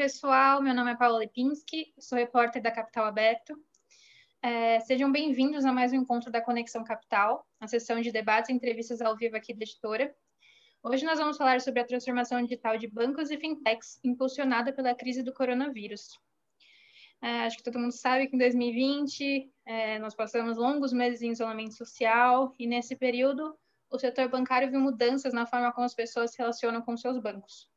pessoal. Meu nome é Paula Lipinski, sou repórter da Capital Aberto. É, sejam bem-vindos a mais um encontro da Conexão Capital, a sessão de debates e entrevistas ao vivo aqui da editora. Hoje nós vamos falar sobre a transformação digital de bancos e fintechs impulsionada pela crise do coronavírus. É, acho que todo mundo sabe que em 2020 é, nós passamos longos meses em isolamento social e nesse período o setor bancário viu mudanças na forma como as pessoas se relacionam com seus bancos.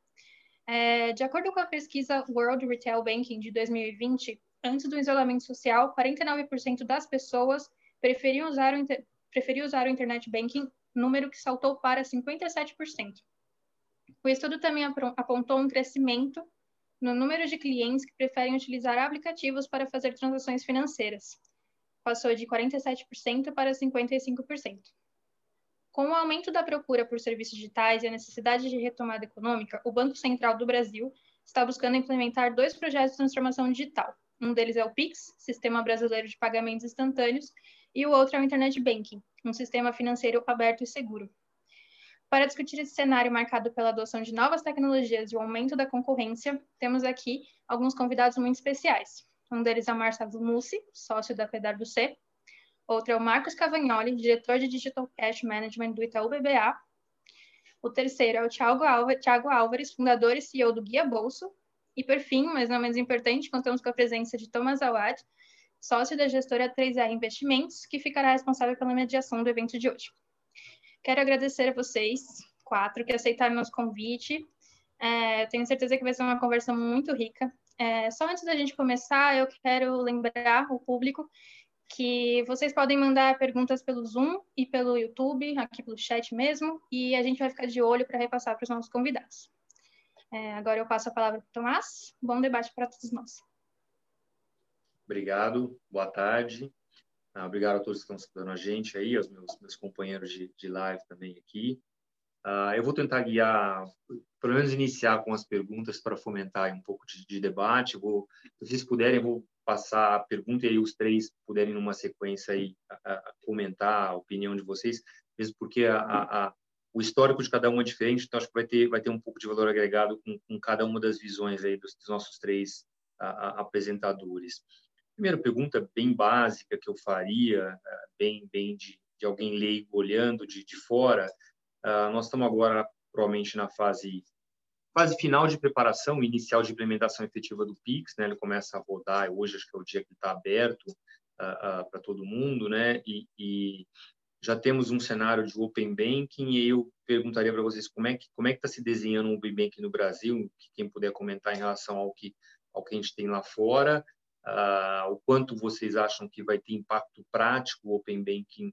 É, de acordo com a pesquisa World Retail Banking de 2020, antes do isolamento social, 49% das pessoas preferiam usar, o, preferiam usar o Internet Banking, número que saltou para 57%. O estudo também apontou um crescimento no número de clientes que preferem utilizar aplicativos para fazer transações financeiras. Passou de 47% para 55%. Com o aumento da procura por serviços digitais e a necessidade de retomada econômica, o Banco Central do Brasil está buscando implementar dois projetos de transformação digital. Um deles é o PIX, Sistema Brasileiro de Pagamentos Instantâneos, e o outro é o Internet Banking, um sistema financeiro aberto e seguro. Para discutir esse cenário marcado pela adoção de novas tecnologias e o aumento da concorrência, temos aqui alguns convidados muito especiais. Um deles é o Marcelo Mussi, sócio da PwC, Outro é o Marcos Cavagnoli, diretor de Digital Cash Management do Itaú BBA. O terceiro é o Thiago Álvares, Thiago Álvares fundador e CEO do Guia Bolso. E, por fim, mas não menos importante, contamos com a presença de Thomas Awad, sócio da gestora 3R Investimentos, que ficará responsável pela mediação do evento de hoje. Quero agradecer a vocês, quatro, que aceitaram nosso convite. É, tenho certeza que vai ser uma conversa muito rica. É, só antes da gente começar, eu quero lembrar o público que vocês podem mandar perguntas pelo Zoom e pelo YouTube, aqui pelo chat mesmo, e a gente vai ficar de olho para repassar para os nossos convidados. É, agora eu passo a palavra para o Tomás. Bom debate para todos nós. Obrigado, boa tarde. Ah, obrigado a todos que estão escutando a gente aí, aos meus, meus companheiros de, de live também aqui. Uh, eu vou tentar guiar, pelo menos iniciar com as perguntas para fomentar um pouco de, de debate. vou, se vocês puderem, vou passar a pergunta e aí os três puderem numa sequência aí a, a comentar a opinião de vocês, mesmo porque a, o histórico de cada um é diferente, então acho que vai ter vai ter um pouco de valor agregado com, com cada uma das visões aí dos, dos nossos três apresentadores. Primeira pergunta bem básica que eu faria, bem bem de, de alguém leigo olhando de, de fora, uh, nós estamos agora provavelmente na fase fase final de preparação, inicial de implementação efetiva do Pix, né? Ele começa a rodar, hoje acho que é o dia que está aberto uh, uh, para todo mundo, né? E, e, já temos um cenário de Open Banking e eu perguntaria para vocês como é que como é que está se desenhando o Open Banking no Brasil, que quem puder comentar em relação ao que ao que a gente tem lá fora, uh, o quanto vocês acham que vai ter impacto prático o Open Banking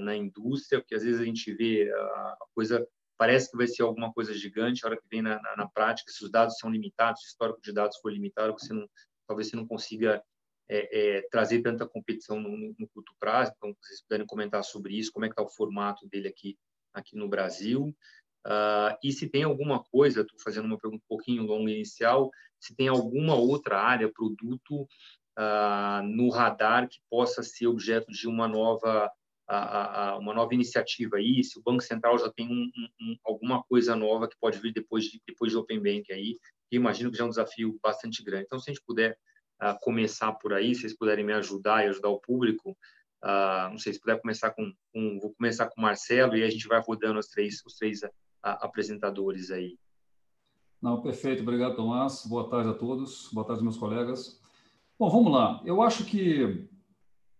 na indústria, porque às vezes a gente vê a coisa parece que vai ser alguma coisa gigante, a hora que vem na, na, na prática, se os dados são limitados, se o histórico de dados for limitado, você não, talvez você não consiga é, é, trazer tanta competição no, no, no, curto prazo. Então, vocês puderem comentar sobre isso, como é que está o formato dele aqui, aqui no Brasil. Uh, e se tem alguma coisa, estou fazendo uma pergunta um pouquinho longa inicial, se tem alguma outra área, produto uh, no radar que possa ser objeto de uma nova a, a, uma nova iniciativa aí, se o Banco Central já tem um, um, alguma coisa nova que pode vir depois de, depois de Open Bank aí, que imagino que já é um desafio bastante grande. Então, se a gente puder uh, começar por aí, se vocês puderem me ajudar e ajudar o público, uh, não sei se puder começar com, com, vou começar com o Marcelo e a gente vai rodando os três, os três uh, apresentadores aí. Não, perfeito. Obrigado, Tomás. Boa tarde a todos. Boa tarde, meus colegas. Bom, vamos lá. Eu acho que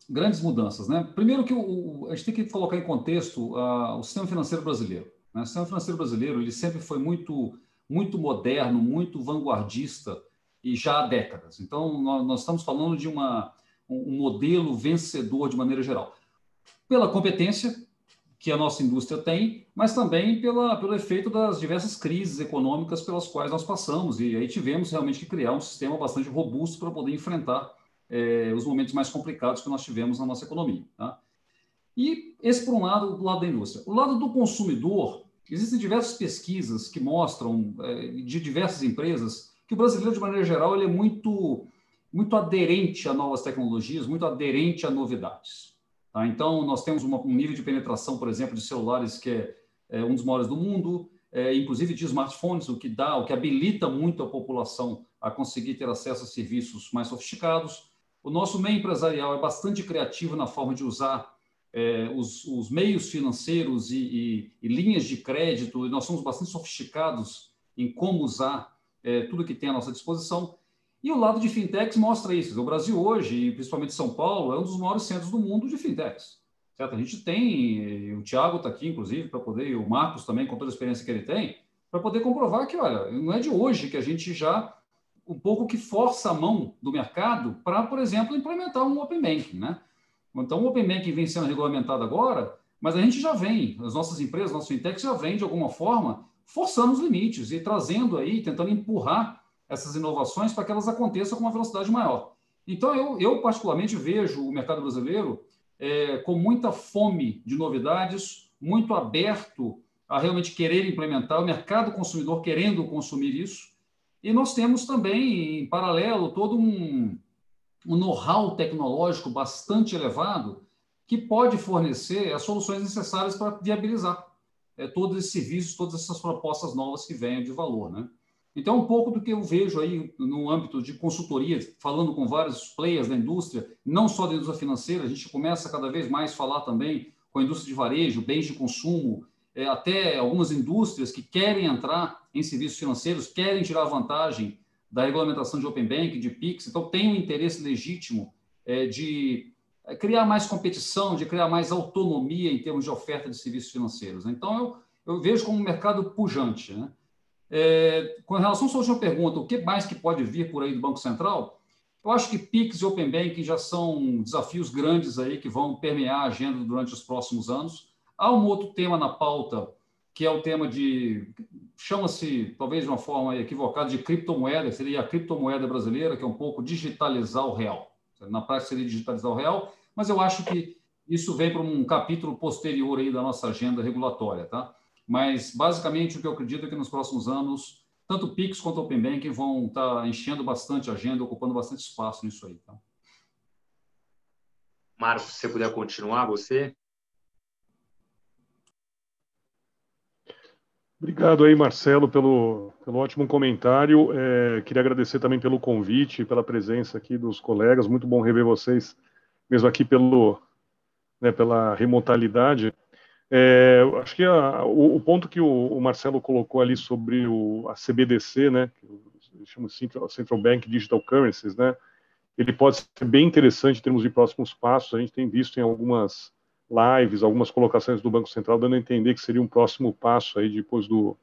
grandes mudanças. Né? Primeiro que o, a gente tem que colocar em contexto uh, o sistema financeiro brasileiro. Né? O sistema financeiro brasileiro ele sempre foi muito, muito moderno, muito vanguardista e já há décadas. Então, nós, nós estamos falando de uma, um modelo vencedor de maneira geral. Pela competência que a nossa indústria tem, mas também pela, pelo efeito das diversas crises econômicas pelas quais nós passamos. E aí tivemos realmente que criar um sistema bastante robusto para poder enfrentar é, os momentos mais complicados que nós tivemos na nossa economia. Tá? E esse, por um lado, do lado da indústria. O lado do consumidor, existem diversas pesquisas que mostram, é, de diversas empresas, que o brasileiro, de maneira geral, ele é muito, muito aderente a novas tecnologias, muito aderente a novidades. Tá? Então, nós temos uma, um nível de penetração, por exemplo, de celulares que é, é um dos maiores do mundo, é, inclusive de smartphones, o que dá, o que habilita muito a população a conseguir ter acesso a serviços mais sofisticados. O nosso meio empresarial é bastante criativo na forma de usar é, os, os, meios financeiros e, e, e, linhas de crédito, e nós somos bastante sofisticados em como usar é, tudo que tem à nossa disposição. E o lado de fintechs mostra isso. O Brasil hoje, principalmente São Paulo, é um dos maiores centros do mundo de fintechs. Certo? A gente tem, o Tiago está aqui, inclusive, para poder, e o Marcos também, com toda a experiência que ele tem, para poder comprovar que, olha, não é de hoje que a gente já um pouco que força a mão do mercado para, por exemplo, implementar um Open Banking. Né? Então, o Open Banking vem sendo regulamentado agora, mas a gente já vem, as nossas empresas, nossos fintechs já vem, de alguma forma, forçando os limites e trazendo aí, tentando empurrar essas inovações para que elas aconteçam com uma velocidade maior. Então, eu, eu particularmente vejo o mercado brasileiro é, com muita fome de novidades, muito aberto a realmente querer implementar, o mercado consumidor querendo consumir isso. E nós temos também, em paralelo, todo um, um know-how tecnológico bastante elevado que pode fornecer as soluções necessárias para viabilizar é, todos esses serviços, todas essas propostas novas que venham de valor. Né? Então, um pouco do que eu vejo aí no âmbito de consultoria, falando com vários players da indústria, não só da indústria financeira, a gente começa cada vez mais a falar também com a indústria de varejo, bens de consumo, é, até algumas indústrias que querem entrar em serviços financeiros, querem tirar vantagem da regulamentação de Open Bank, de PIX, então tem um interesse legítimo é, de é, criar mais competição, de criar mais autonomia em termos de oferta de serviços financeiros. Então, eu, eu vejo como um mercado pujante, né? É, com relação à sua última pergunta, o que mais que pode vir por aí do Banco Central? Eu acho que PIX e Open Banking já são desafios grandes aí que vão permear a agenda durante os próximos anos. Há um outro tema na pauta, que é o tema de, chama-se, talvez de uma forma equivocada, de criptomoeda, seria a criptomoeda brasileira, que é um pouco digitalizar o real. Na prática seria digitalizar o real, mas eu acho que isso vem para um capítulo posterior aí da nossa agenda regulatória, tá? Mas, basicamente, o que eu acredito é que nos próximos anos, tanto o Pix quanto o Open Banking vão estar tá enchendo bastante a agenda, ocupando bastante espaço nisso aí. Tá? Marcos, se você puder continuar, você. Obrigado aí, Marcelo, pelo, pelo ótimo comentário. É, queria agradecer também pelo convite, pela presença aqui dos colegas. Muito bom rever vocês, mesmo aqui pelo, né, pela remotalidade. É, acho que a, o, o, ponto que o, o, Marcelo colocou ali sobre o, a CBDC, né, que chama Central, Central Bank Digital Currencies, né, ele pode ser bem interessante em termos de próximos passos. A gente tem visto em algumas lives, algumas colocações do Banco Central dando a entender que seria um próximo passo aí depois do,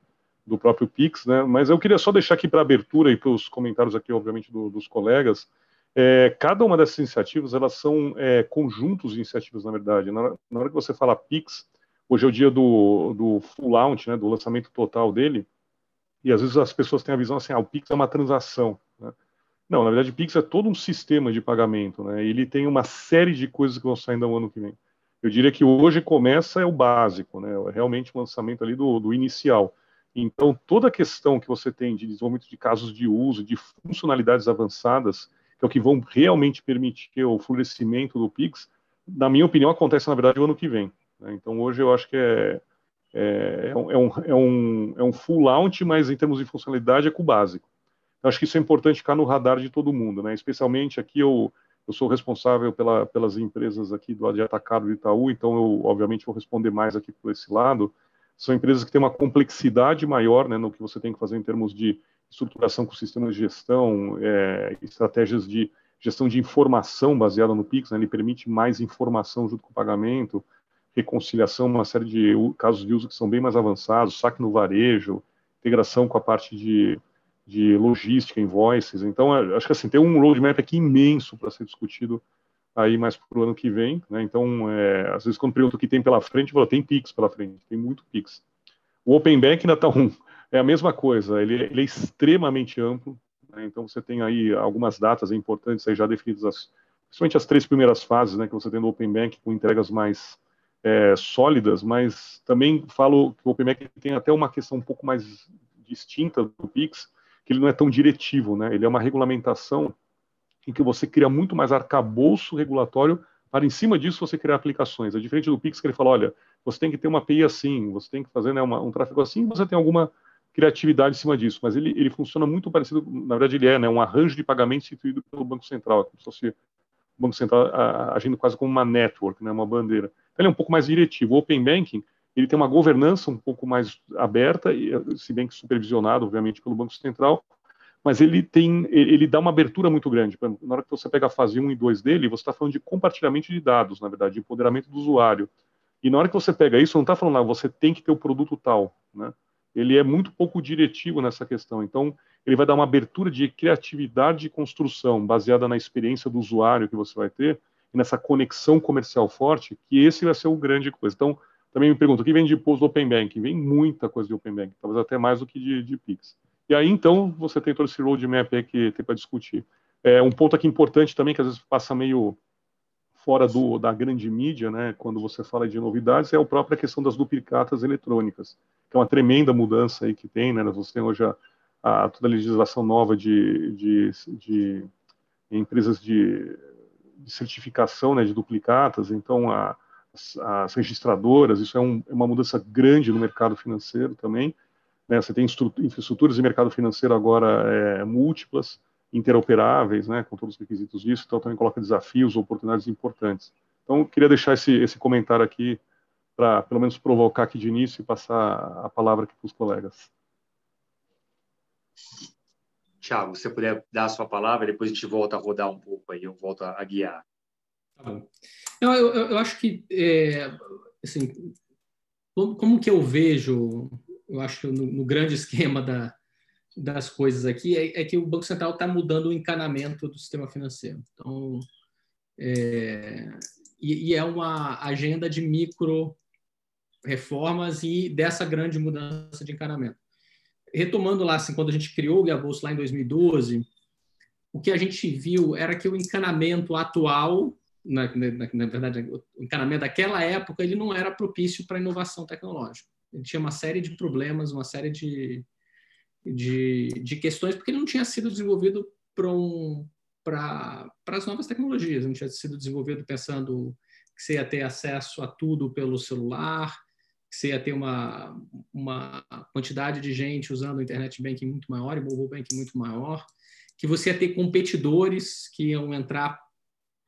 do próprio Pix, né? Mas eu queria só deixar aqui para abertura e para os comentários aqui, obviamente, do, dos colegas. É, cada uma dessas iniciativas, elas são é, conjuntos de iniciativas, na verdade. Na, na hora que você fala Pix, Hoje é o dia do, do full launch, né, do lançamento total dele, e às vezes as pessoas têm a visão assim, ah, o Pix é uma transação. Né? Não, na verdade, o Pix é todo um sistema de pagamento, né? ele tem uma série de coisas que vão sair no ano que vem. Eu diria que hoje começa é o básico, né? É realmente o lançamento ali do, do inicial. Então, toda a questão que você tem de desenvolvimento de casos de uso, de funcionalidades avançadas, que é o que vão realmente permitir o florescimento do Pix, na minha opinião, acontece, na verdade, o ano que vem. Né? Então, hoje eu acho que é, é, é, um, é, um, é um full launch, mas em termos de funcionalidade é com o básico. Eu acho que isso é importante ficar no radar de todo mundo, né? especialmente aqui eu, eu sou responsável pela, pelas empresas aqui do de Atacado do Itaú, então eu, obviamente, vou responder mais aqui por esse lado. São empresas que têm uma complexidade maior né, no que você tem que fazer em termos de estruturação com sistemas de gestão, é, estratégias de gestão de informação baseada no Pix, né, ele permite mais informação junto com o pagamento, reconciliação, uma série de casos de uso que são bem mais avançados, saque no varejo, integração com a parte de, de logística, invoices. Então, acho que assim, tem um roadmap aqui imenso para ser discutido aí mais para o ano que vem. Né? Então, é, às vezes, quando pergunto o que tem pela frente, eu falo, tem Pix pela frente, tem muito Pix. O Open Bank ainda está um, é a mesma coisa, ele, ele é extremamente amplo, né? então você tem aí algumas datas importantes aí já definidas, as, principalmente as três primeiras fases né, que você tem no Open Bank, com entregas mais é, sólidas, mas também falo que o OpenMac tem até uma questão um pouco mais distinta do Pix, que ele não é tão diretivo, né? Ele é uma regulamentação em que você cria muito mais arcabouço regulatório para em cima disso você criar aplicações. É diferente do Pix que ele fala, olha, você tem que ter uma API assim, você tem que fazer né, uma, um tráfego assim, você tem alguma criatividade em cima disso, mas ele, ele funciona muito parecido, na verdade ele é né, um arranjo de pagamento instituído pelo Banco Central, como se fosse o Banco Central a, agindo quase como uma network, né, uma bandeira. Então, ele é um pouco mais diretivo. O Open Banking, ele tem uma governança um pouco mais aberta, se bem que supervisionado, obviamente, pelo Banco Central, mas ele tem, ele dá uma abertura muito grande. Na hora que você pega a fase 1 e 2 dele, você está falando de compartilhamento de dados, na verdade, de empoderamento do usuário. E na hora que você pega isso, não está falando, ah, você tem que ter o produto tal, né? Ele é muito pouco diretivo nessa questão. Então, ele vai dar uma abertura de criatividade de construção, baseada na experiência do usuário que você vai ter, e nessa conexão comercial forte, que esse vai ser o grande coisa. Então, também me pergunto, o que vem depois do Open Banking? Vem muita coisa de Open Banking, talvez até mais do que de, de Pix. E aí, então, você tem todo esse roadmap aí que tem para discutir. É, um ponto aqui importante também, que às vezes passa meio fora do, da grande mídia, né, quando você fala de novidades, é a própria questão das duplicatas eletrônicas, que é uma tremenda mudança aí que tem, né, você tem hoje a, a toda a legislação nova de, de, de empresas de, de, certificação, né, de duplicatas, então a, as, as, registradoras, isso é, um, é uma mudança grande no mercado financeiro também, né? Você tem infraestruturas de mercado financeiro agora é, múltiplas, interoperáveis, né, com todos os requisitos disso, então também coloca desafios, oportunidades importantes. Então, queria deixar esse, esse comentário aqui para, pelo menos, provocar aqui de início e passar a palavra aqui para os colegas. Tiago, se você puder dar a sua palavra, depois a gente volta a rodar um pouco aí, eu volto a, guiar. Tá. Eu, eu, eu acho que, é, assim, como que eu vejo eu acho que no, no grande esquema da, das coisas aqui é, é, que o Banco Central está mudando o encanamento do sistema financeiro. Então, é, e, e, é uma agenda de micro reformas e dessa grande mudança de encanamento. Retomando lá, assim, quando a gente criou o Guia lá em 2012, o que a gente viu era que o encanamento atual, na, na, na verdade, o encanamento daquela época, ele não era propício para inovação tecnológica. Ele tinha uma série de problemas, uma série de, de, de questões, porque ele não tinha sido desenvolvido para um, as novas tecnologias, não tinha sido desenvolvido pensando que você ia ter acesso a tudo pelo celular, que você ia ter uma, uma quantidade de gente usando o internet banking muito maior e mobile banking muito maior, que você ia ter competidores que iam entrar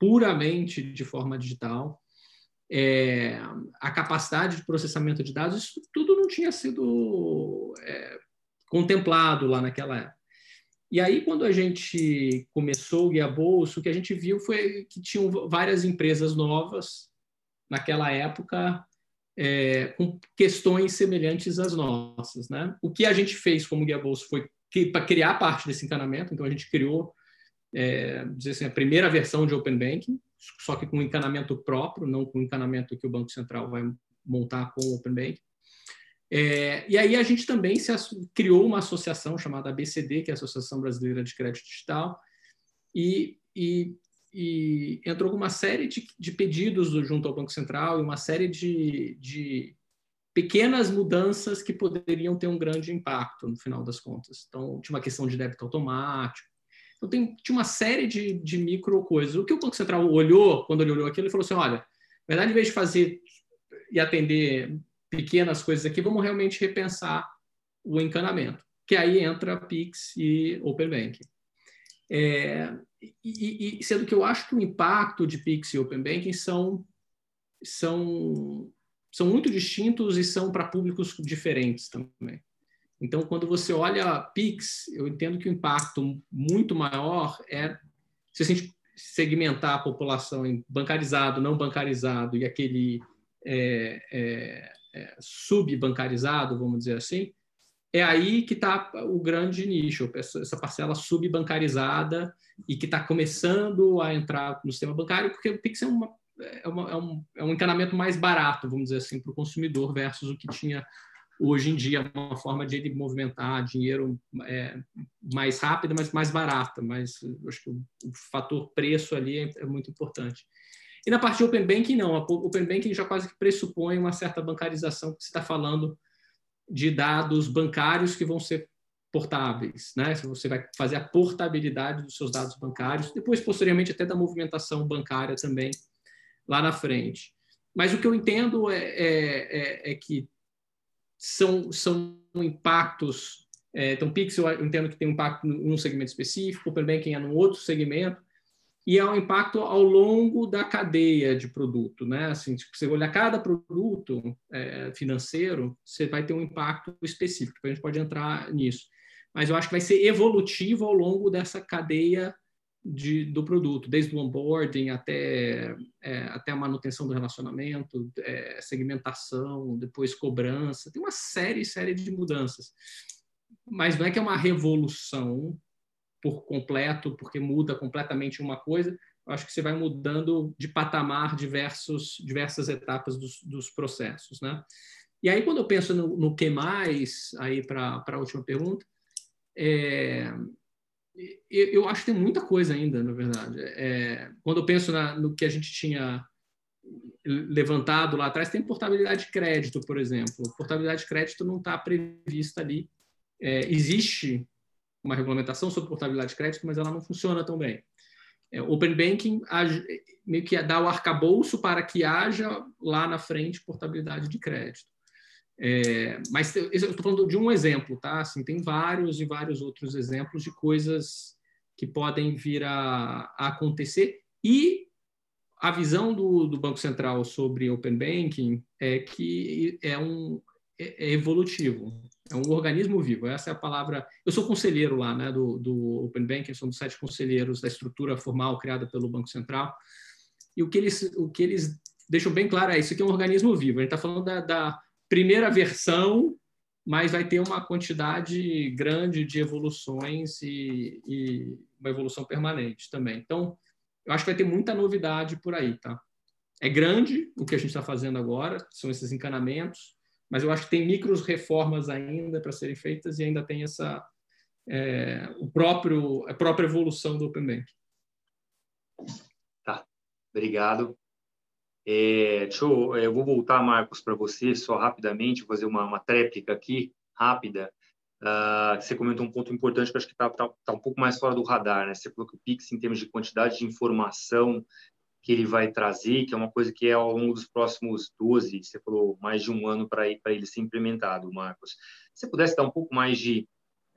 puramente de forma digital é, a capacidade de processamento de dados, isso tudo não tinha sido é, contemplado lá naquela época. E aí, quando a gente começou o Guia Bolso, o que a gente viu foi que tinham várias empresas novas naquela época é, com questões semelhantes às nossas. Né? O que a gente fez como Guia Bolso foi para criar parte desse encanamento, então a gente criou é, dizer assim, a primeira versão de Open Banking, só que com encanamento próprio, não com encanamento que o Banco Central vai montar com o Open Banking. É, e aí a gente também se criou uma associação chamada ABCD, que é a Associação Brasileira de Crédito Digital, e, e, e entrou com uma série de, de, pedidos junto ao Banco Central e uma série de, de pequenas mudanças que poderiam ter um grande impacto no final das contas. Então, tinha uma questão de débito automático, então, tem, tinha uma série de, de micro coisas. O que o Banco Central olhou, quando ele olhou aquilo, ele falou assim: olha, na verdade, em vez de fazer e atender pequenas coisas aqui, vamos realmente repensar o encanamento. Que aí entra Pix e Open Banking. É, e, e, sendo que eu acho que o impacto de Pix e Open Banking são, são, são muito distintos e são para públicos diferentes também. Então, quando você olha Pix, eu entendo que o impacto muito maior é se a gente segmentar a população em bancarizado, não bancarizado e aquele é, é, é, subbancarizado, vamos dizer assim, é aí que está o grande nicho, essa parcela subbancarizada e que está começando a entrar no sistema bancário, porque o Pix é, uma, é, uma, é, um, é um encanamento mais barato, vamos dizer assim, para o consumidor versus o que tinha hoje em dia é uma forma de ele movimentar dinheiro é, mais rápida, mas mais barata. Mas acho que o, o fator preço ali é, é, muito importante. E na parte de Open Banking, não. O Open Banking já quase que pressupõe uma certa bancarização, que você está falando de dados bancários que vão ser portáveis, né? Você vai fazer a portabilidade dos seus dados bancários, depois posteriormente até da movimentação bancária também lá na frente. mas o que eu entendo é, é, é, é que são, são impactos. É, então, Pixel eu entendo que tem um impacto num segmento específico, Open Banking é num outro segmento, e é um impacto ao longo da cadeia de produto, né? Assim, tipo, você olhar cada produto é, financeiro, você vai ter um impacto específico. A gente pode entrar nisso, mas eu acho que vai ser evolutivo ao longo dessa cadeia de, do produto, desde o onboarding até, é, até a manutenção do relacionamento, é, segmentação, depois cobrança, tem uma série, série de mudanças. Mas não é que é uma revolução por completo, porque muda completamente uma coisa, eu acho que você vai mudando de patamar diversos, diversas etapas dos, dos processos, né? E aí, quando eu penso no, no que mais, aí para a última pergunta, é, eu acho que tem muita coisa ainda, na verdade. É, quando eu penso na, no que a gente tinha levantado lá atrás, tem portabilidade de crédito, por exemplo. Portabilidade de crédito não está prevista ali. É, existe uma regulamentação sobre portabilidade de crédito, mas ela não funciona tão bem. É, Open Banking meio que dá o arcabouço para que haja lá na frente portabilidade de crédito. É, mas eu estou falando de um exemplo, tá? Assim, tem vários e vários outros exemplos de coisas que podem vir a, a acontecer. E a visão do, do, Banco Central sobre Open Banking é que é um é, é evolutivo, é um organismo vivo. Essa é a palavra. Eu sou conselheiro lá, né, do, do Open Banking, sou um dos sete conselheiros da estrutura formal criada pelo Banco Central. E o que eles, o que eles deixam bem claro é isso aqui é um organismo vivo. A gente está falando da, da primeira versão, mas vai ter uma quantidade grande de evoluções e, e uma evolução permanente também. Então, eu acho que vai ter muita novidade por aí, tá? É grande o que a gente está fazendo agora, são esses encanamentos, mas eu acho que tem micros reformas ainda para serem feitas e ainda tem essa é, o próprio a própria evolução do Open Bank. Tá, obrigado. É, deixa eu, é, eu vou voltar, Marcos, para você, só rapidamente, fazer uma, uma tréplica aqui, rápida. Uh, você comentou um ponto importante que acho que está tá, tá um pouco mais fora do radar, né? Você falou que o Pix, em termos de quantidade de informação que ele vai trazer, que é uma coisa que é ao longo dos próximos 12, você falou mais de um ano para ele ser implementado, Marcos. Se pudesse dar um pouco mais de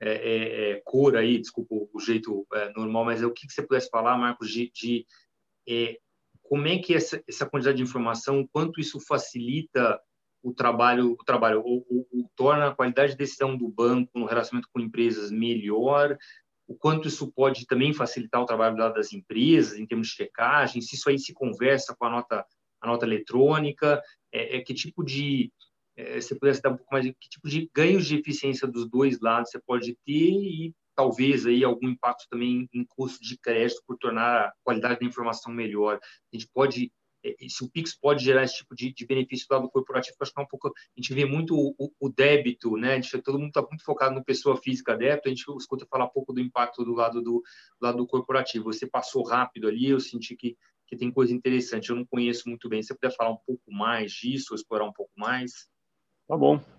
é, é, é cor aí, desculpa o jeito é, normal, mas é o que, que você pudesse falar, Marcos, de, de como é que essa, essa quantidade de informação, quanto isso facilita o trabalho, o trabalho, ou, ou, ou, torna a qualidade de decisão do banco no relacionamento com empresas melhor, o quanto isso pode também facilitar o trabalho das empresas em termos de checagem, se isso aí se conversa com a nota, a nota eletrônica, é, é que tipo de, é, você pudesse dar um pouco mais, que tipo de ganhos de eficiência dos dois lados você pode ter e talvez aí algum impacto também em custo de crédito por tornar a qualidade da informação melhor. A gente pode é, se o Pix pode gerar esse tipo de, de benefício do lado corporativo, acho que é um pouco, a gente vê muito o, o débito, né? Gente, todo mundo está muito focado no pessoa física débito, a gente escuta falar pouco do impacto do lado do, do lado do corporativo. Você passou rápido ali, eu senti que, que tem coisa interessante, eu não conheço muito bem. Você puder falar um pouco mais disso, explorar um pouco mais? Tá bom.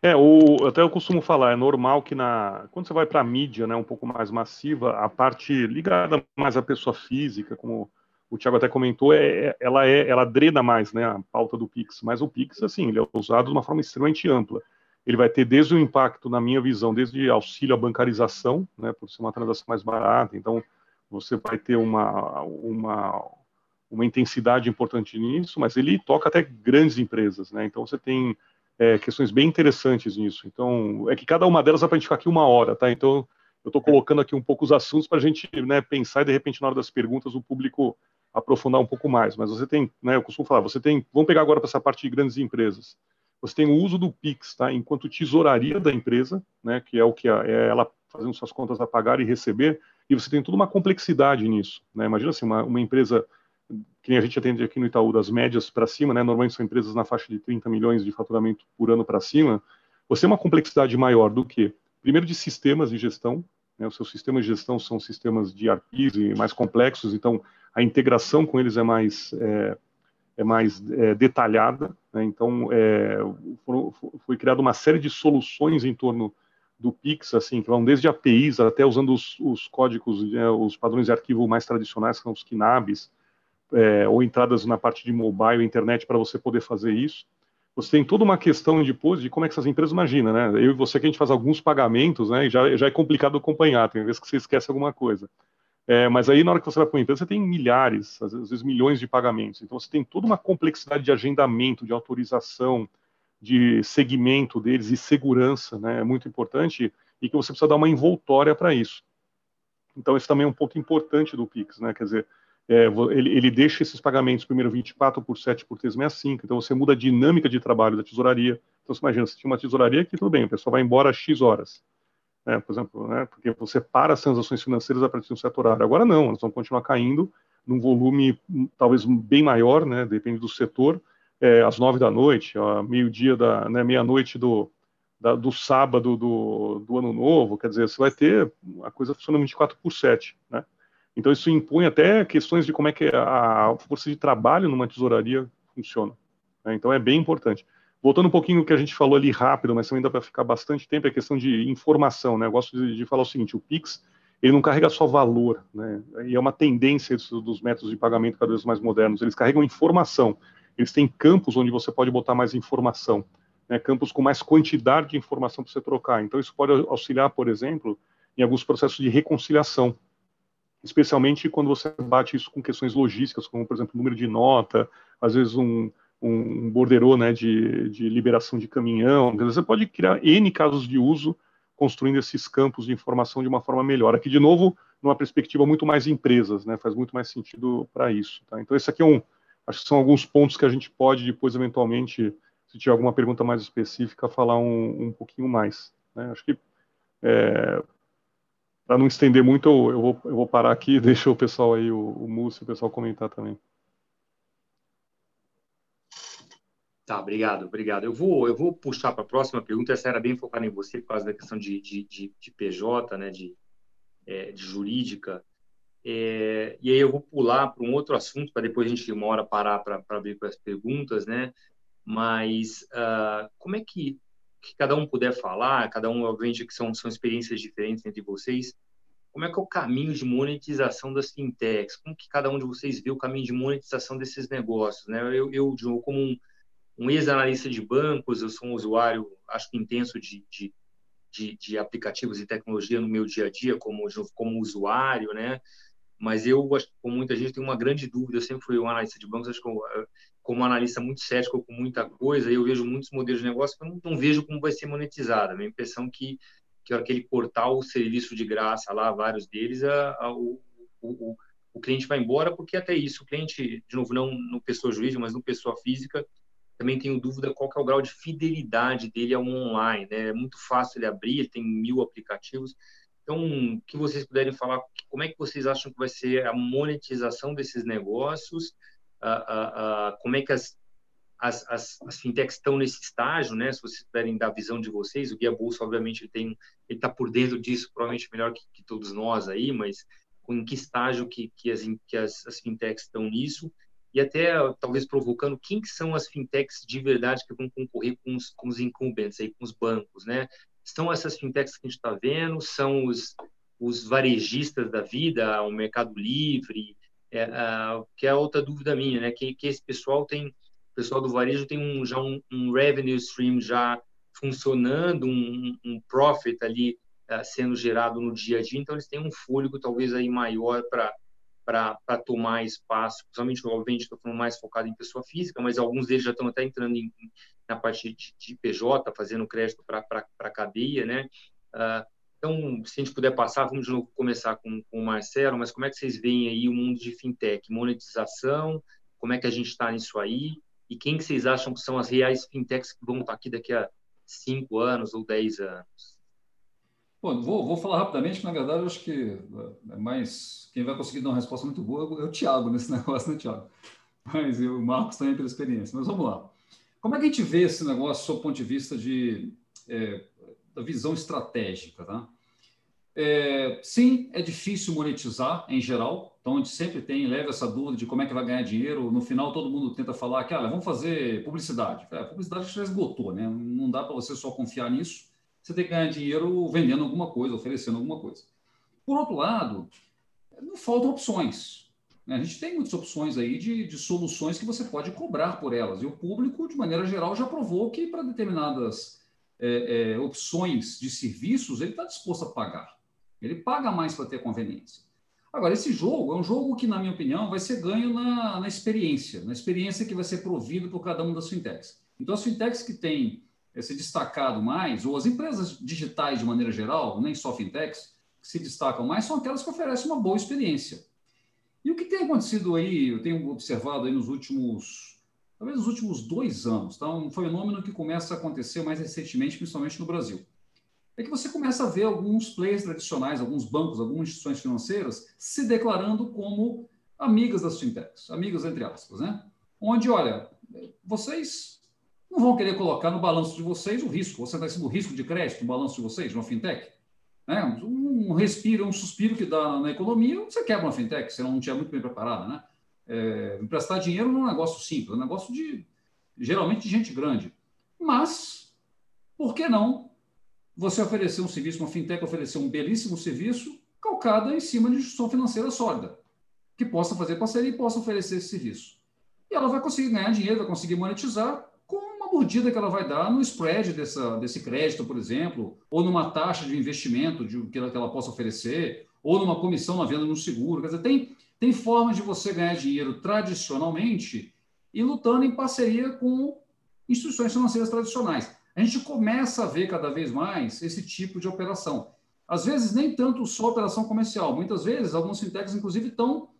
É, o, até eu costumo falar, é normal que na, quando você vai para a mídia, né, um pouco mais massiva, a parte ligada mais à pessoa física, como o Thiago até comentou, é, é, ela é, ela drena mais, né, a pauta do Pix. Mas o Pix, assim, ele é usado de uma forma extremamente ampla. Ele vai ter desde o impacto, na minha visão, desde auxílio à bancarização, né, por ser uma transação mais barata. Então, você vai ter uma, uma, uma intensidade importante nisso, mas ele toca até grandes empresas, né. Então, você tem é, questões bem interessantes nisso. Então, é que cada uma delas dá para a gente ficar aqui uma hora, tá? Então, eu estou colocando aqui um pouco os assuntos para a gente né, pensar e, de repente, na hora das perguntas, o público aprofundar um pouco mais. Mas você tem, né, eu costumo falar, você tem, vamos pegar agora para essa parte de grandes empresas. Você tem o uso do Pix, tá? Enquanto tesouraria da empresa, né, que é o que é ela fazendo suas contas a pagar e receber, e você tem toda uma complexidade nisso, né? Imagina assim, uma, uma empresa que a gente atende aqui no Itaú, das médias para cima, né? Normalmente são empresas na faixa de 30 milhões de faturamento por ano para cima. Você tem uma complexidade maior do que, primeiro, de sistemas de gestão. Né? Os seus sistemas de gestão são sistemas de ERPs mais complexos, então a integração com eles é mais, é, é mais é, detalhada. Né? Então, é, foi criada uma série de soluções em torno do Pix, assim, que vão desde APIs até usando os, os códigos, né, os padrões de arquivo mais tradicionais, que são os KNABs, é, ou entradas na parte de mobile, internet, para você poder fazer isso. Você tem toda uma questão depois de como é que essas empresas imaginam, né? Eu e você que a gente faz alguns pagamentos, né? E já, já é complicado acompanhar, tem vezes que você esquece alguma coisa. É, mas aí, na hora que você vai para uma empresa, você tem milhares, às vezes milhões de pagamentos. Então, você tem toda uma complexidade de agendamento, de autorização, de segmento deles e segurança, né? É muito importante e que você precisa dar uma envoltória para isso. Então, esse também é um ponto importante do Pix, né? Quer dizer, é, ele, ele, deixa esses pagamentos primeiro 24 por 7 por 365, então você muda a dinâmica de trabalho da tesouraria. Então, você imagina, se tinha uma tesouraria que tudo bem, o pessoal vai embora X horas, né, por exemplo, né, porque você para as transações financeiras a partir de um certo horário. Agora não, elas vão continuar caindo num volume talvez bem maior, né, depende do setor, é, às 9 da noite, meio-dia da, né, meia-noite do, do sábado do, do ano novo, quer dizer, você vai ter a coisa funcionando 24 por 7, né? Então, isso impõe até questões de como é que a força de trabalho numa tesouraria funciona. Né? Então, é bem importante. Voltando um pouquinho no que a gente falou ali rápido, mas também dá para ficar bastante tempo, é a questão de informação. Né? Eu gosto de, de, falar o seguinte, o PIX, ele não carrega só valor, né? e é uma tendência dos métodos de pagamento cada vez mais modernos, eles carregam informação. Eles têm campos onde você pode botar mais informação, né? campos com mais quantidade de informação para você trocar. Então, isso pode auxiliar, por exemplo, em alguns processos de reconciliação especialmente quando você bate isso com questões logísticas, como, por exemplo, número de nota, às vezes um, um borderô né, de, de liberação de caminhão. Você pode criar N casos de uso construindo esses campos de informação de uma forma melhor. Aqui, de novo, numa perspectiva muito mais empresas, né, faz muito mais sentido para isso. Tá? Então, esse aqui é um, acho que são alguns pontos que a gente pode depois, eventualmente, se tiver alguma pergunta mais específica, falar um, um pouquinho mais. Né? Acho que é, para não estender muito, eu vou, eu vou parar aqui e deixar o pessoal aí, o, o Múcio, o pessoal comentar também. Tá, obrigado, obrigado. Eu vou, eu vou puxar para a próxima pergunta. Essa era bem focada em você por causa da questão de, de, de, de PJ, né, de, é, de jurídica. É, e aí eu vou pular para um outro assunto para depois a gente uma hora parar para abrir para as perguntas, né? Mas uh, como é que que cada um puder falar, cada um, obviamente, que são, são experiências diferentes entre vocês, como é que é o caminho de monetização das fintechs? Como que cada um de vocês vê o caminho de monetização desses negócios? Né? Eu, eu como um, um ex-analista de bancos, eu sou um usuário, acho que intenso de, de, de, de, aplicativos e tecnologia no meu dia a dia, como, como usuário, né? Mas eu, acho que como muita gente, tem uma grande dúvida. Eu sempre fui um analista de bancos, acho que eu, como analista muito cético com muita coisa, eu vejo muitos modelos de negócio que eu não, não vejo como vai ser monetizado. A minha impressão é que que hora que ele cortar o serviço de graça lá, vários deles, a, a, o, o, o cliente vai embora, porque até isso, o cliente, de novo, não no pessoa jurídica, mas no pessoa física, também tenho dúvida qual é o grau de fidelidade dele ao online. Né? É muito fácil ele abrir, ele tem mil aplicativos. Então, que vocês puderem falar, como é que vocês acham que vai ser a monetização desses negócios uh, uh, como é que as, as, as, as, fintechs estão nesse estágio, né? Se vocês puderem dar a visão de vocês, o Guia Bolsa, obviamente, ele ele está por dentro disso, provavelmente melhor que, que, todos nós aí, mas em que estágio que, que, as, que as, as fintechs estão nisso e até talvez provocando quem que são as fintechs de verdade que vão concorrer com os, com os incumbentes aí, com os bancos, né? São essas fintechs que a gente está vendo, são os, os varejistas da vida, o Mercado Livre, é, uh, que é outra dúvida minha, né? Que, que esse pessoal tem, o pessoal do varejo tem um, já um, um revenue stream já funcionando, um, um profit ali uh, sendo gerado no dia a dia, então eles têm um fôlego talvez aí maior para para tomar espaço, principalmente, obviamente, estou falando mais focado em pessoa física, mas alguns deles já estão até entrando em, na parte de, de PJ, fazendo crédito para a cadeia, né? Uh, então, se a gente puder passar, vamos de novo começar com, com o Marcelo, mas como é que vocês veem aí o mundo de fintech? Monetização, como é que a gente está nisso aí? E quem que vocês acham que são as reais fintechs que vão estar aqui daqui a cinco anos ou dez anos? Bom, vou, vou falar rapidamente, que na verdade eu acho que é mais quem vai conseguir dar uma resposta muito boa é o Thiago nesse negócio, né, Thiago? Mas o Marcos também pela experiência. Mas vamos lá. Como é que a gente vê esse negócio do ponto de vista de é, da visão estratégica. Tá? É, sim, é difícil monetizar em geral, então a gente sempre tem, leva essa dúvida de como é que vai ganhar dinheiro. No final, todo mundo tenta falar que, olha, vamos fazer publicidade. É, publicidade já esgotou, né? Não dá para você só confiar nisso. Você tem que ganhar dinheiro vendendo alguma coisa, oferecendo alguma coisa. Por outro lado, não faltam opções. Né? A gente tem muitas opções aí de, de soluções que você pode cobrar por elas. E o público, de maneira geral, já provou que para determinadas é, é, opções de serviços, ele está disposto a pagar. Ele paga mais para ter conveniência. Agora, esse jogo é um jogo que, na minha opinião, vai ser ganho na, na experiência, na experiência que vai ser provido por cada uma das fintechs. Então, as fintechs que têm se destacado mais, ou as empresas digitais de maneira geral, nem só fintechs, que se destacam mais, são aquelas que oferecem uma boa experiência. E o que tem acontecido aí, eu tenho observado aí nos últimos, talvez nos últimos dois anos, tá? um fenômeno que começa a acontecer mais recentemente, principalmente no Brasil é que você começa a ver alguns players tradicionais, alguns bancos, algumas instituições financeiras se declarando como amigas das fintechs, amigas entre aspas, né? Onde, olha, vocês não vão querer colocar no balanço de vocês o risco, você está sendo o risco de crédito no balanço de vocês, uma fintech, né? Um respiro, um suspiro que dá na economia, você quebra uma fintech, você não tinha muito bem preparada, né? É, emprestar dinheiro não é um negócio simples, é um negócio de geralmente de gente grande. Mas, por que não você oferecer um serviço, uma fintech oferecer um belíssimo serviço calcada em cima de instituição financeira sólida, que possa fazer parceria e possa oferecer esse serviço. E ela vai conseguir ganhar dinheiro, vai conseguir monetizar uma mordida que ela vai dar no spread dessa, desse crédito, por exemplo, ou numa taxa de investimento de, que, ela, que ela possa oferecer, ou numa comissão na venda de um seguro. Quer dizer, tem, tem formas de você ganhar dinheiro tradicionalmente e lutando em parceria com instituições financeiras tradicionais a gente começa a ver cada vez mais esse tipo de operação. Às vezes, nem tanto só operação comercial. Muitas vezes, alguns fintechs, inclusive, estão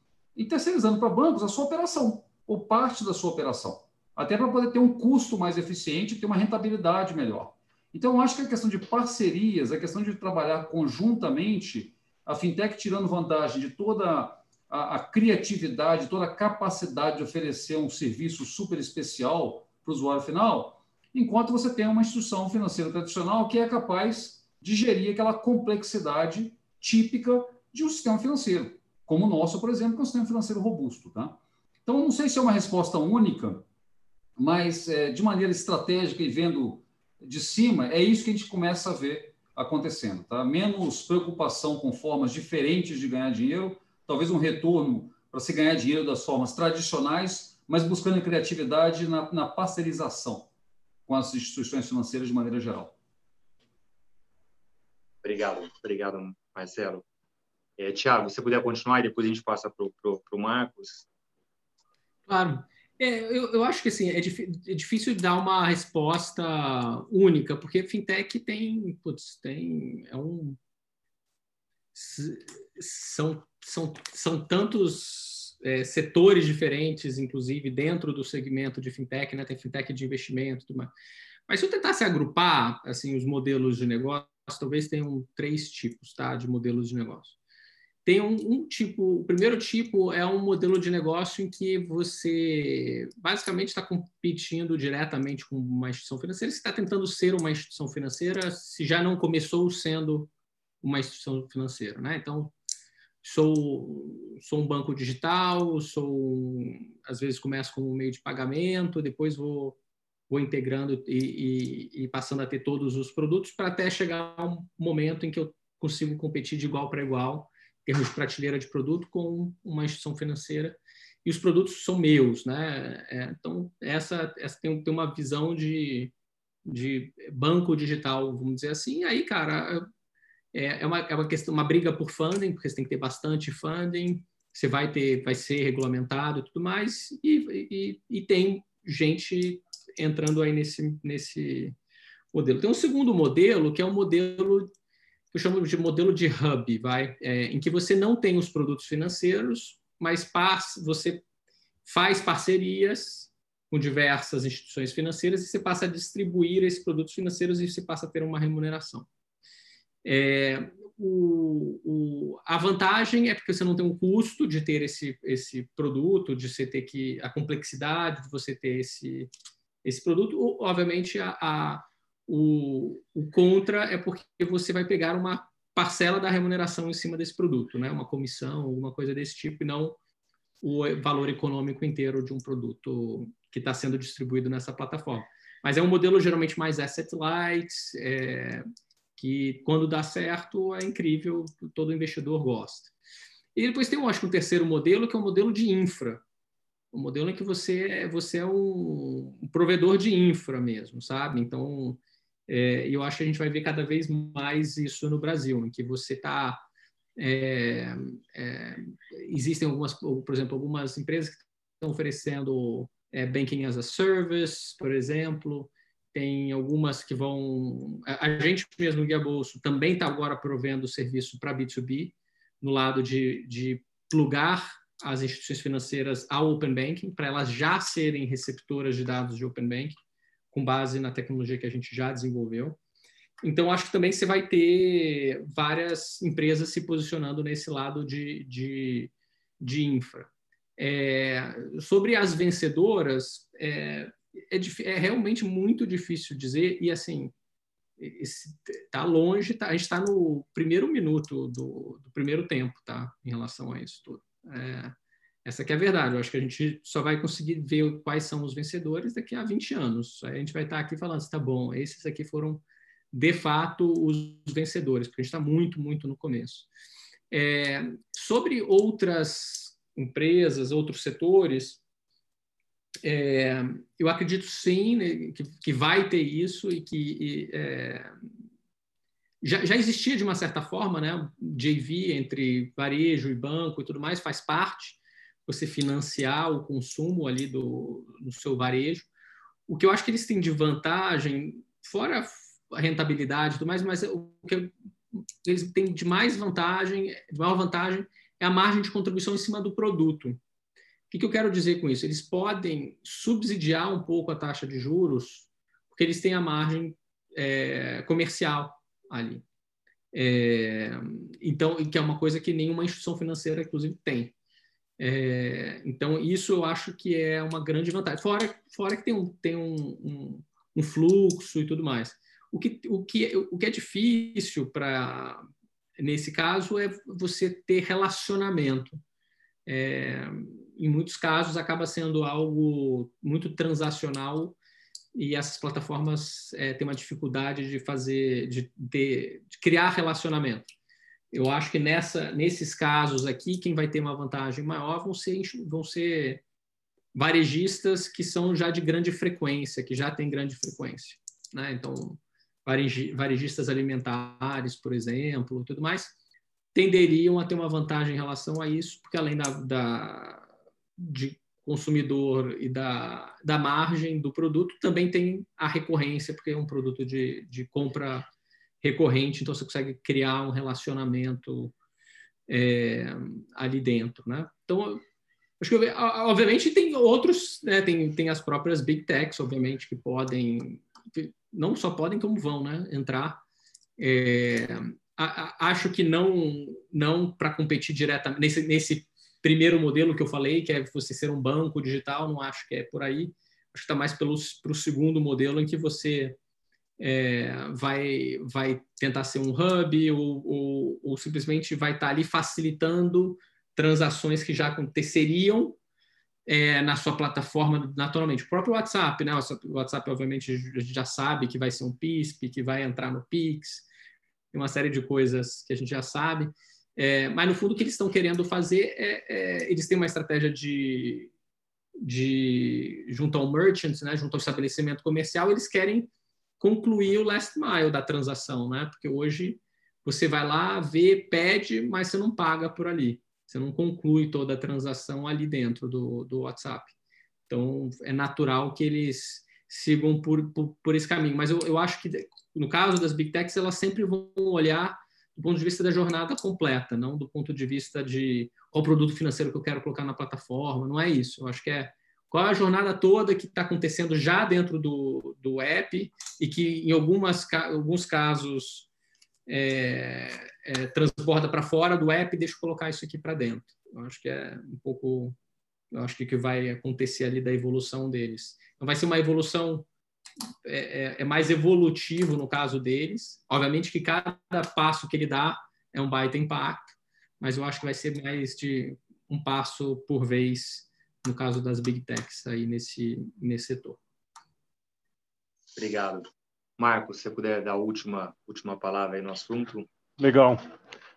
terceirizando para bancos a sua operação, ou parte da sua operação, até para poder ter um custo mais eficiente ter uma rentabilidade melhor. Então, eu acho que a questão de parcerias, a questão de trabalhar conjuntamente, a fintech tirando vantagem de toda a, a criatividade, toda a capacidade de oferecer um serviço super especial para o usuário final, enquanto você tem uma instituição financeira tradicional que é capaz de gerir aquela complexidade típica de um sistema financeiro, como o nosso, por exemplo, que é um sistema financeiro robusto. Tá? Então, não sei se é uma resposta única, mas é, de maneira estratégica e vendo de cima, é isso que a gente começa a ver acontecendo. Tá? Menos preocupação com formas diferentes de ganhar dinheiro, talvez um retorno para se ganhar dinheiro das formas tradicionais, mas buscando criatividade na, na parcerização com as instituições financeiras de maneira geral. Obrigado, obrigado, Marcelo. É, Tiago, se puder continuar e depois a gente passa para o Marcos. Claro. É, eu, eu, acho que assim, é, é, difícil dar uma resposta única, porque fintech tem, putz, tem é um, são, são, são tantos é, setores diferentes, inclusive dentro do segmento de fintech, né? Tem fintech de investimento, tudo mais. Mas se eu tentasse agrupar assim os modelos de negócio, talvez tenham três tipos, tá, de modelos de negócio. Tem um, um, tipo, o primeiro tipo é um modelo de negócio em que você basicamente está competindo diretamente com uma instituição financeira, você está tentando ser uma instituição financeira, se já não começou sendo uma instituição financeira, né? Então, sou, sou um banco digital, sou às vezes começo com um meio de pagamento, depois vou, vou integrando e, e, e passando a ter todos os produtos para até chegar um momento em que eu consigo competir de igual para igual termos de prateleira de produto com uma instituição financeira e os produtos ssão meus, né? É, então essa, essa tem, tem uma visão de, de banco digital, vamos dizer assim. Aí, cara, é, é, uma, é uma questão, uma briga por funding, porque você tem que ter bastante funding, você vai ter, vai ser regulamentado e tudo mais, e, e, e tem gente entrando aí nesse, nesse modelo. Tem um segundo modelo, que é um modelo eu chamo de modelo de hub, vai, é, em que você não tem os produtos financeiros, mas par, você faz parcerias com diversas instituições financeiras e você passa a distribuir esses produtos financeiros e você passa a ter uma remuneração. É, o, o, a vantagem é porque você não tem um custo de ter esse, esse produto, de você ter que a complexidade de você ter esse, esse produto. Obviamente, a, a o, o, contra é porque você vai pegar uma parcela da remuneração em cima desse produto, né? uma comissão, alguma coisa desse tipo, e não o valor econômico inteiro de um produto que está sendo distribuído nessa plataforma. Mas é um modelo geralmente mais asset light, é, que quando dá certo é incrível, todo investidor gosta. E depois tem, eu acho, um terceiro modelo, que é o um modelo de infra. O modelo em que você, você é um, provedor de infra mesmo, sabe? Então, é, eu acho que a gente vai ver cada vez mais isso no Brasil, em que você está... É, é, existem algumas, por exemplo, algumas empresas que estão oferecendo é, banking as a service, por exemplo, tem algumas que vão. A gente mesmo, Guia Bolso, também está agora provendo serviço para B2B, no lado de, de plugar as instituições financeiras ao Open Banking, para elas já serem receptoras de dados de Open Banking, com base na tecnologia que a gente já desenvolveu. Então, acho que também você vai ter várias empresas se posicionando nesse lado de, de, de infra. É, sobre as vencedoras, é, é, é, realmente muito difícil dizer, e assim, está longe, tá, a gente está no primeiro minuto do, do, primeiro tempo, tá? Em relação a isso tudo. É, essa que é a verdade. Eu acho que a gente só vai conseguir ver quais são os vencedores daqui a 20 anos. Aí a gente vai estar aqui falando, está bom, esses aqui foram de fato os vencedores, porque a gente está muito, muito no começo. É, sobre outras empresas, outros setores, é, eu acredito sim né, que, que, vai ter isso e que e, é, já, já, existia de uma certa forma, né? JV entre varejo e banco e tudo mais faz parte. Você financiar o consumo ali do, do seu varejo. O que eu acho que eles têm de vantagem, fora a rentabilidade e tudo mais, mas o que eles têm de mais vantagem, de maior vantagem, é a margem de contribuição em cima do produto. O que, que eu quero dizer com isso? Eles podem subsidiar um pouco a taxa de juros, porque eles têm a margem é, comercial ali. É, então, que é uma coisa que nenhuma instituição financeira, inclusive, tem. É, então, isso eu acho que é uma grande vantagem. Fora, fora que tem, um, tem um, um, um fluxo e tudo mais. O que, o que, o que é difícil para nesse caso é você ter relacionamento. É, em muitos casos acaba sendo algo muito transacional e essas plataformas é, têm uma dificuldade de fazer, de, de, de, criar relacionamento. Eu acho que nessa, nesses casos aqui, quem vai ter uma vantagem maior vão ser, vão ser varejistas que são já de grande frequência, que já têm grande frequência. Né? Então, varejistas alimentares, por exemplo, tudo mais, tenderiam a ter uma vantagem em relação a isso, porque além da, da de consumidor e da, da margem do produto, também tem a recorrência, porque é um produto de, de compra recorrente, então você consegue criar um relacionamento é, ali dentro, né? Então, acho que obviamente tem outros, né? Tem, tem as próprias big techs, obviamente, que podem não só podem, como vão né, entrar. É, a, a, acho que não, não para competir diretamente, nesse, nesse primeiro modelo que eu falei, que é você ser um banco digital, não acho que é por aí. Acho que está mais para o segundo modelo, em que você é, vai, vai tentar ser um hub ou, ou, ou simplesmente vai estar tá ali facilitando transações que já aconteceriam é, na sua plataforma naturalmente. O próprio WhatsApp, né? O WhatsApp, obviamente, a gente já sabe que vai ser um PISP, que vai entrar no Pix, tem uma série de coisas que a gente já sabe. É, mas, no fundo, o que eles estão querendo fazer é, é, eles têm uma estratégia de, de junto ao merchant, né? junto ao estabelecimento comercial, eles querem concluir o last mile da transação, né? Porque hoje você vai lá, vê, pede, mas você não paga por ali. Você não conclui toda a transação ali dentro do, do WhatsApp. Então, é natural que eles sigam por, por, por esse caminho. Mas eu, eu acho que, no caso das Big Techs, elas sempre vão olhar do ponto de vista da jornada completa, não do ponto de vista de qual produto financeiro que eu quero colocar na plataforma. Não é isso. Eu acho que é qual é a jornada toda que está acontecendo já dentro do, do app e que, em algumas, alguns casos, é, é, transborda para fora do app deixa eu colocar isso aqui para dentro. Eu acho que é um pouco, eu acho que o que vai acontecer ali da evolução deles. Então vai ser uma evolução é, é, é, mais evolutivo no caso deles. Obviamente que cada passo que ele dá é um baita impacto, mas eu acho que vai ser mais de um passo por vez no caso das big techs aí nesse nesse setor. Obrigado. Marcos, se você puder dar a última, última palavra aí no assunto. Legal.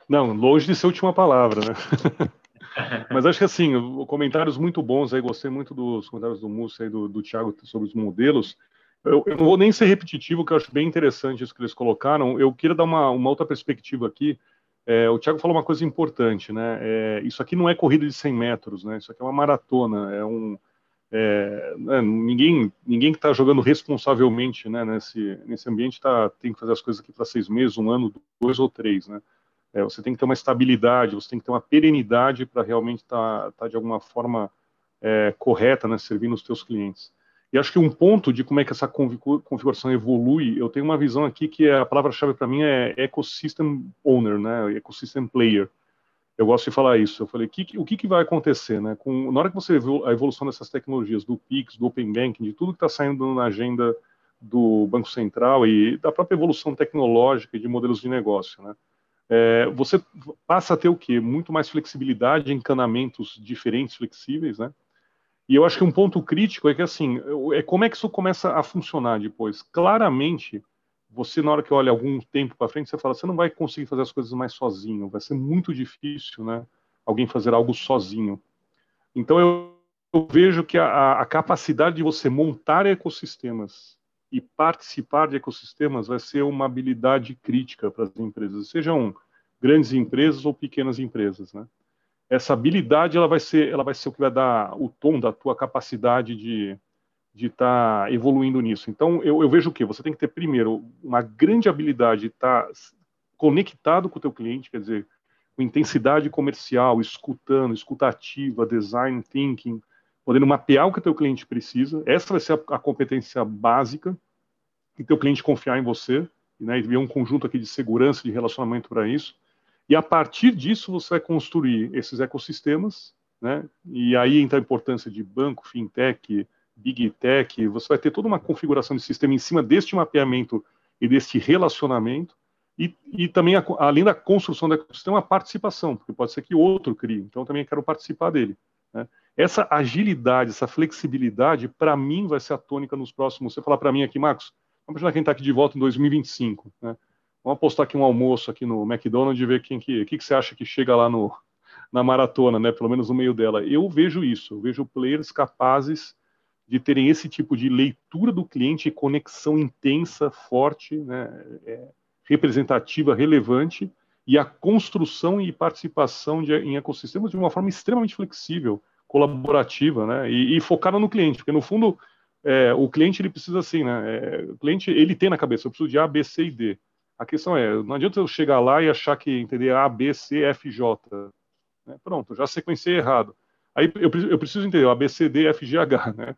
Não, longe de ser a última palavra, né? Mas acho que assim, comentários muito bons aí, gostei muito dos comentários do Múcio e do, do Thiago sobre os modelos. Eu, eu, não vou nem ser repetitivo, que eu acho bem interessante isso que eles colocaram. Eu queria dar uma, uma outra perspectiva aqui. É, o Thiago falou uma coisa importante, né? É, isso aqui não é corrida de 100 metros, né? Isso aqui é uma maratona, é um... É, né? ninguém ninguém que está jogando responsavelmente né, nesse, nesse ambiente tá, tem que fazer as coisas aqui para seis meses, um ano, dois ou três, né? É, você tem que ter uma estabilidade, você tem que ter uma perenidade para realmente estar tá, tá, de alguma forma é, correta, né, servindo os teus clientes. E acho que um ponto de como é que essa configuração evolui, eu tenho uma visão aqui que é, a palavra-chave para mim é ecosystem owner, né, ecosystem player. Eu gosto de falar isso. Eu falei, que, o que, que vai acontecer, né? Com, na hora que você vê a evolução dessas tecnologias, do Pix, do Open Banking, de tudo que está saindo na agenda do Banco Central e da própria evolução tecnológica e de modelos de negócio, né? é, você passa a ter o quê? Muito mais flexibilidade, encanamentos diferentes, flexíveis, né? E eu acho que um ponto crítico é que, assim, é como é que isso começa a funcionar depois. Claramente, você, na hora que olha algum tempo para frente, você fala, você não vai conseguir fazer as coisas mais sozinho, vai ser muito difícil, né? Alguém fazer algo sozinho. Então, eu, eu vejo que a, a capacidade de você montar ecossistemas e participar de ecossistemas vai ser uma habilidade crítica para as empresas, sejam grandes empresas ou pequenas empresas, né? Essa habilidade ela vai ser, ela vai ser o que vai dar o tom da tua capacidade de de estar tá evoluindo nisso. Então eu, eu vejo que você tem que ter primeiro uma grande habilidade de estar tá conectado com o teu cliente, quer dizer, com intensidade comercial, escutando, escutativa, design thinking, podendo mapear o que o teu cliente precisa. Essa vai ser a, a competência básica e teu cliente confiar em você, né, e ver um conjunto aqui de segurança, de relacionamento para isso. E a partir disso você vai construir esses ecossistemas, né? E aí entra a importância de banco, fintech, big tech. Você vai ter toda uma configuração de sistema em cima deste mapeamento e deste relacionamento. E, e também, a, além da construção do ecossistema, a participação, porque pode ser que outro crie. Então, também quero participar dele. Né? Essa agilidade, essa flexibilidade, para mim, vai ser a tônica nos próximos. Você falar para mim aqui, Marcos, vamos imaginar quem está aqui de volta em 2025. Né? Vamos apostar aqui um almoço aqui no McDonald's e ver quem que, que, que você acha que chega lá no, na maratona, né? Pelo menos no meio dela. Eu vejo isso. Eu vejo players capazes de terem esse tipo de leitura do cliente conexão intensa, forte, né? É, representativa, relevante e a construção e participação de, em ecossistemas de uma forma extremamente flexível colaborativa, né? E, e focada no cliente, porque no fundo é, o cliente ele precisa assim, né? É, o cliente ele tem na cabeça, eu preciso de A, B, C e D. A questão é, não adianta eu chegar lá e achar que entender A, B, C, F, J. Né? Pronto, já sequenciei errado. Aí eu, eu preciso entender A, B, C, D, F, G, H, né?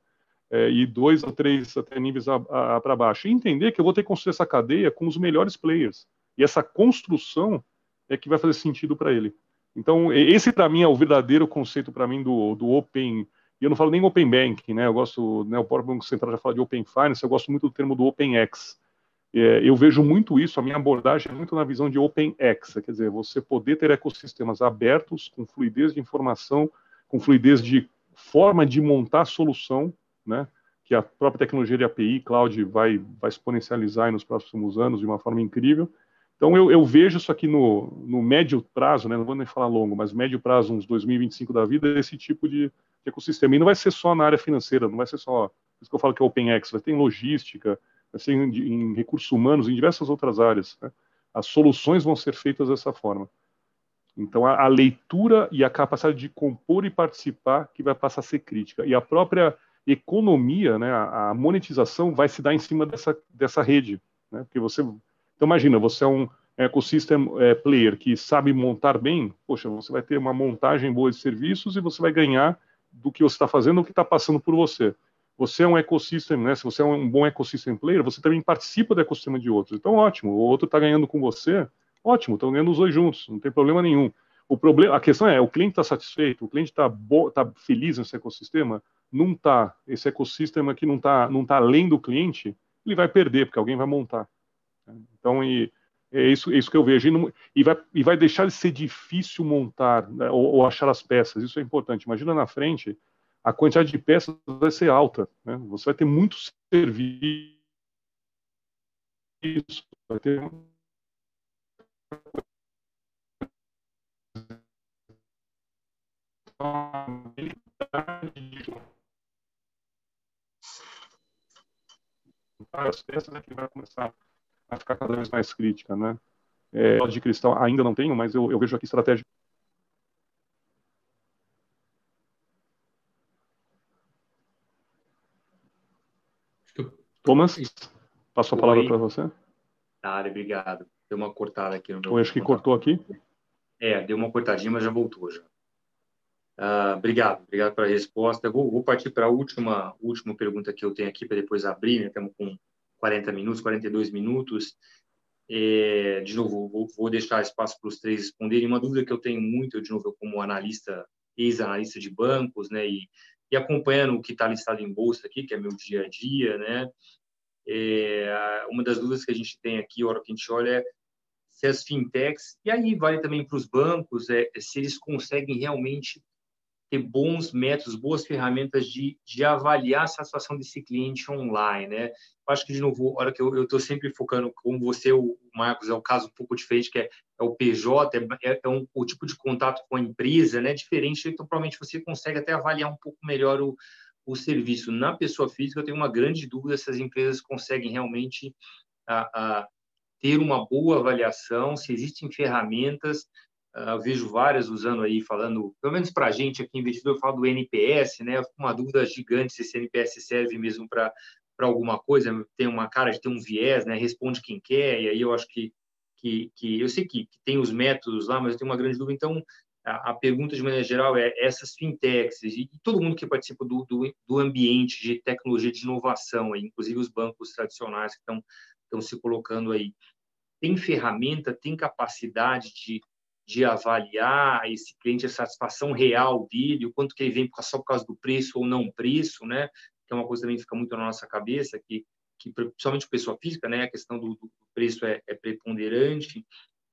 É, e dois a três até níveis para baixo. E entender que eu vou ter que construir essa cadeia com os melhores players. E essa construção é que vai fazer sentido para ele. Então, esse para mim é o verdadeiro conceito para mim do, do Open. E eu não falo nem Open Banking, né? Eu gosto, né, o próprio Banco Central já fala de Open Finance, eu gosto muito do termo do OpenX. É, eu vejo muito isso, a minha abordagem é muito na visão de OpenX, quer dizer, você poder ter ecossistemas abertos, com fluidez de informação, com fluidez de forma de montar solução, né? Que a própria tecnologia de API, cloud, vai, vai exponencializar nos próximos anos de uma forma incrível então, eu, eu, vejo isso aqui no, no, médio prazo, né, não vou nem falar longo, mas médio prazo, uns 2025 da vida, esse tipo de, de, ecossistema. E não vai ser só na área financeira, não vai ser só, por isso que eu falo que é OpenX, vai ter logística, em, em recursos humanos, em diversas outras áreas. Né? As soluções vão ser feitas dessa forma. Então, a, a, leitura e a capacidade de compor e participar que vai passar a ser crítica. E a própria economia, né, a, a monetização vai se dar em cima dessa, dessa rede, né? porque você então, imagina, você é um ecosystem é, player que sabe montar bem, poxa, você vai ter uma montagem boa de serviços e você vai ganhar do que você está fazendo, o que está passando por você. Você é um ecossistema, né? Se você é um bom ecossistema player, você também participa do ecossistema de outros. Então, ótimo. O outro está ganhando com você, ótimo. Estão ganhando os dois juntos, não tem problema nenhum. O problema, a questão é, o cliente está satisfeito, o cliente está tá feliz nesse ecossistema, não está. Esse ecossistema que não está não tá além do cliente, ele vai perder porque alguém vai montar. Então, e, é isso, é isso que eu vejo. E, não, e, vai, e vai deixar de ser difícil montar né, ou, ou, achar as peças. Isso é importante. Imagina na frente, a quantidade de peças vai ser alta. Né? Você vai ter muito serviço, vai ter as peças é que vai começar a ficar cada vez mais crítica, né? É, de cristal ainda não tenho, mas eu, eu vejo aqui estratégia Thomas, passo a palavra para você. Tá, obrigado. Deu uma cortada aqui no meu. Eu acho que cortou aqui. É, deu uma cortadinha, mas já voltou já. Uh, obrigado, obrigado pela resposta. Vou, vou partir para a última, última pergunta que eu tenho aqui para depois abrir, né? Estamos com 40 minutos, 42 minutos. É, de novo, vou, vou deixar espaço para os três responderem. Uma dúvida que eu tenho muito, eu, de novo, eu como analista, ex-analista de bancos, né? E, e acompanhando o que está listado em bolsa aqui, que é meu dia a dia, né? É, uma das dúvidas que a gente tem aqui, a hora que a gente olha, é se as fintechs, e aí vale também para os bancos, é, se eles conseguem realmente ter bons métodos, boas ferramentas de, de avaliar a satisfação desse cliente online, né? Eu acho que, de novo, hora que eu estou sempre focando, como você, o Marcos, é um caso um pouco diferente, que é, é o PJ, é, é um, o tipo de contato com a empresa, né? Diferente, então provavelmente você consegue até avaliar um pouco melhor o, o serviço. Na pessoa física, eu tenho uma grande dúvida se as empresas conseguem realmente a, a ter uma boa avaliação, se existem ferramentas Uh, vejo várias usando aí, falando, pelo menos para a gente aqui, investidor, eu falo do NPS, né? Uma dúvida gigante se esse NPS serve mesmo para alguma coisa, tem uma cara de ter um viés, né? Responde quem quer, e aí eu acho que, que, que eu sei que, que tem os métodos lá, mas eu tenho uma grande dúvida. Então, a, a pergunta de maneira geral é: essas fintechs e, e todo mundo que participa do, do, do, ambiente de tecnologia de inovação, aí, inclusive os bancos tradicionais que estão se colocando aí, tem ferramenta, tem capacidade de de avaliar esse cliente, a satisfação real dele, o quanto que ele vem só por causa do preço ou não preço, né? Que é uma coisa que também fica muito na nossa cabeça, que, que principalmente pessoa física, né? A questão do, do preço é, é preponderante.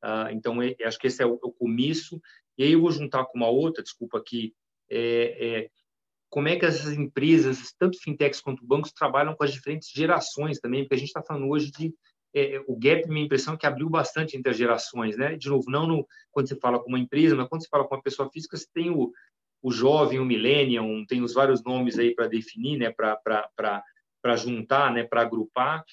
Uh, então, é, acho que esse é o, é o, começo. E aí eu vou juntar com uma outra, desculpa aqui, é, é, como é que essas empresas, tanto fintechs quanto bancos, trabalham com as diferentes gerações também, porque a gente está falando hoje de é, o gap, minha impressão é que abriu bastante entre as gerações, né? De novo, não no, quando você fala com uma empresa, mas quando você fala com uma pessoa física, você tem o, o jovem, o millennium, tem os vários nomes aí para definir, né? Para juntar, né? Para agrupar.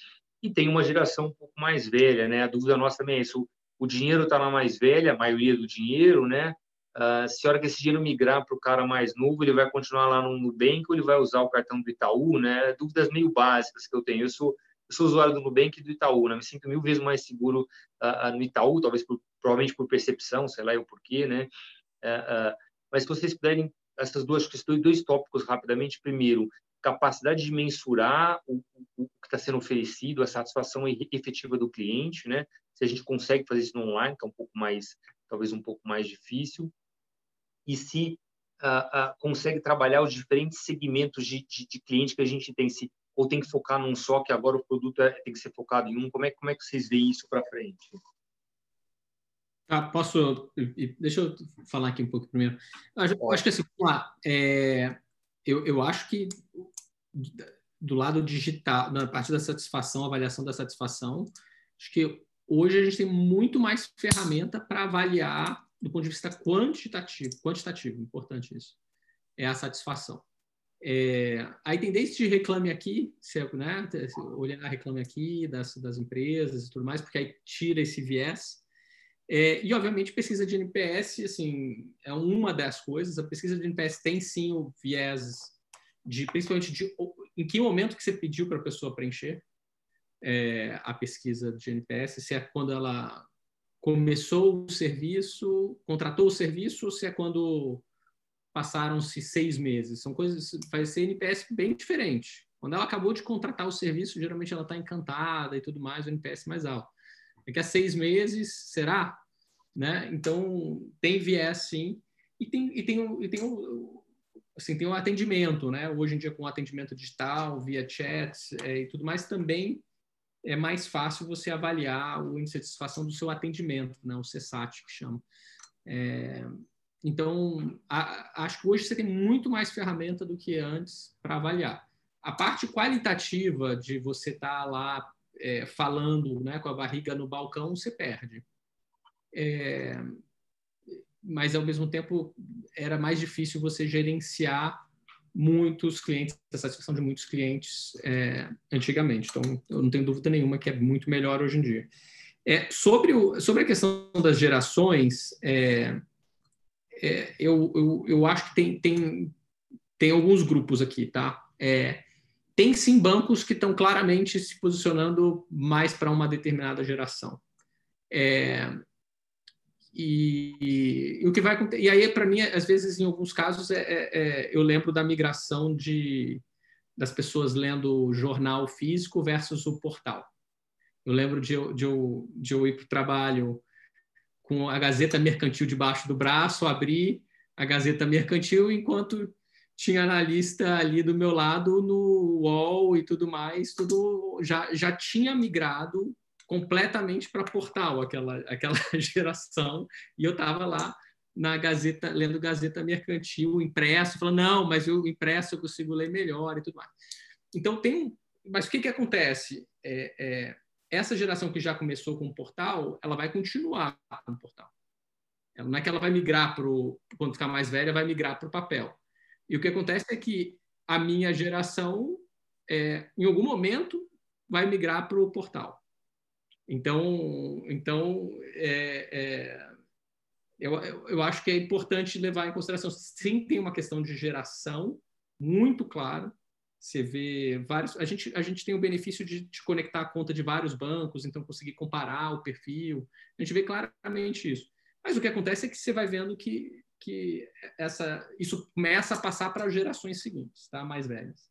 E tem uma geração um pouco mais velha, né? A dúvida nossa também é isso. O dinheiro está na mais velha, a maioria do dinheiro, né? Uh, se a hora que esse dinheiro migrar para o cara mais novo, ele vai continuar lá no Nubank ou ele vai usar o cartão do Itaú, né? Dúvidas meio básicas que eu tenho. Eu sou eu sou usuário do Nubank e do Itaú, né? Me sinto mil vezes mais seguro uh, no Itaú, talvez por, provavelmente por percepção, sei lá o porquê, né? Uh, mas se vocês puderem, essas duas questões, dois tópicos rapidamente. Primeiro, capacidade de mensurar o, o, o que está sendo oferecido, a satisfação efetiva do cliente, né? Se a gente consegue fazer isso no online, que é um pouco mais, talvez um pouco mais difícil. E se uh, consegue trabalhar os diferentes segmentos de, de, de cliente que a gente tem, se ou tem que focar num só, que agora o produto é, tem que ser focado em um? Como é, como é que vocês veem isso para frente? Ah, posso. Deixa eu falar aqui um pouco primeiro. Acho, acho que assim, lá, é, eu, eu acho que do lado digital, na parte da satisfação, avaliação da satisfação, acho que hoje a gente tem muito mais ferramenta para avaliar do ponto de vista quantitativo, quantitativo, importante isso, é a satisfação. É, aí tem desde reclame aqui, se, é, né, olhar reclame aqui das, das empresas e tudo mais, porque aí tira esse viés. É, e, obviamente, pesquisa de NPS, assim, é uma das coisas. A pesquisa de NPS tem, sim, o viés de, principalmente, de em que momento que você pediu para a pessoa preencher é, a pesquisa de NPS, se é quando ela começou o serviço, contratou o serviço, ou se é quando passaram-se seis meses. São coisas, vai ser NPS bem diferente. Quando ela acabou de contratar o serviço, geralmente ela está encantada e tudo mais, o NPS mais alto. Daqui a seis meses, será? Né? Então, tem viés sim. E tem, e tem, e tem, assim, tem um atendimento, né? Hoje em dia, com atendimento digital, via chat é, e tudo mais, também é mais fácil você avaliar o índice de satisfação do seu atendimento, né? o CSAT, que chama. É, então, a, acho que hoje você tem muito mais ferramenta do que antes para avaliar. A parte qualitativa de você estar tá lá é, falando né, com a barriga no balcão, você perde. É, mas ao mesmo tempo era mais difícil você gerenciar muitos clientes, a satisfação de muitos clientes é, antigamente. Então, eu não tenho dúvida nenhuma que é muito melhor hoje em dia. É, sobre, o, sobre a questão das gerações, é, é, eu, eu, eu acho que tem, tem, tem alguns grupos aqui, tá? É, tem sim bancos que estão claramente se posicionando mais para uma determinada geração. É, e, e, o que vai e aí para mim às vezes em alguns casos é, é, é, eu lembro da migração de das pessoas lendo jornal físico versus o portal eu lembro de de eu, de eu ir para o trabalho com a Gazeta Mercantil debaixo do braço abrir a Gazeta Mercantil enquanto tinha analista ali do meu lado no UOL e tudo mais tudo já já tinha migrado completamente para portal, aquela, aquela geração, e eu estava lá na Gazeta, lendo Gazeta Mercantil, impresso, falando, não, mas o impresso eu consigo ler melhor e tudo mais. Então, tem. Mas o que, que acontece? É, é, essa geração que já começou com o portal, ela vai continuar com o portal. Não é que ela vai migrar para quando ficar mais velha, vai migrar para o papel. E o que acontece é que a minha geração, é, em algum momento, vai migrar para o portal. Então, então é, é, eu, eu acho que é importante levar em consideração. Sim, tem uma questão de geração muito clara. Você vê vários. A gente, a gente tem o benefício de, de conectar a conta de vários bancos, então conseguir comparar o perfil. A gente vê claramente isso. Mas o que acontece é que você vai vendo que, que essa, isso começa a passar para gerações seguintes, tá? mais velhas.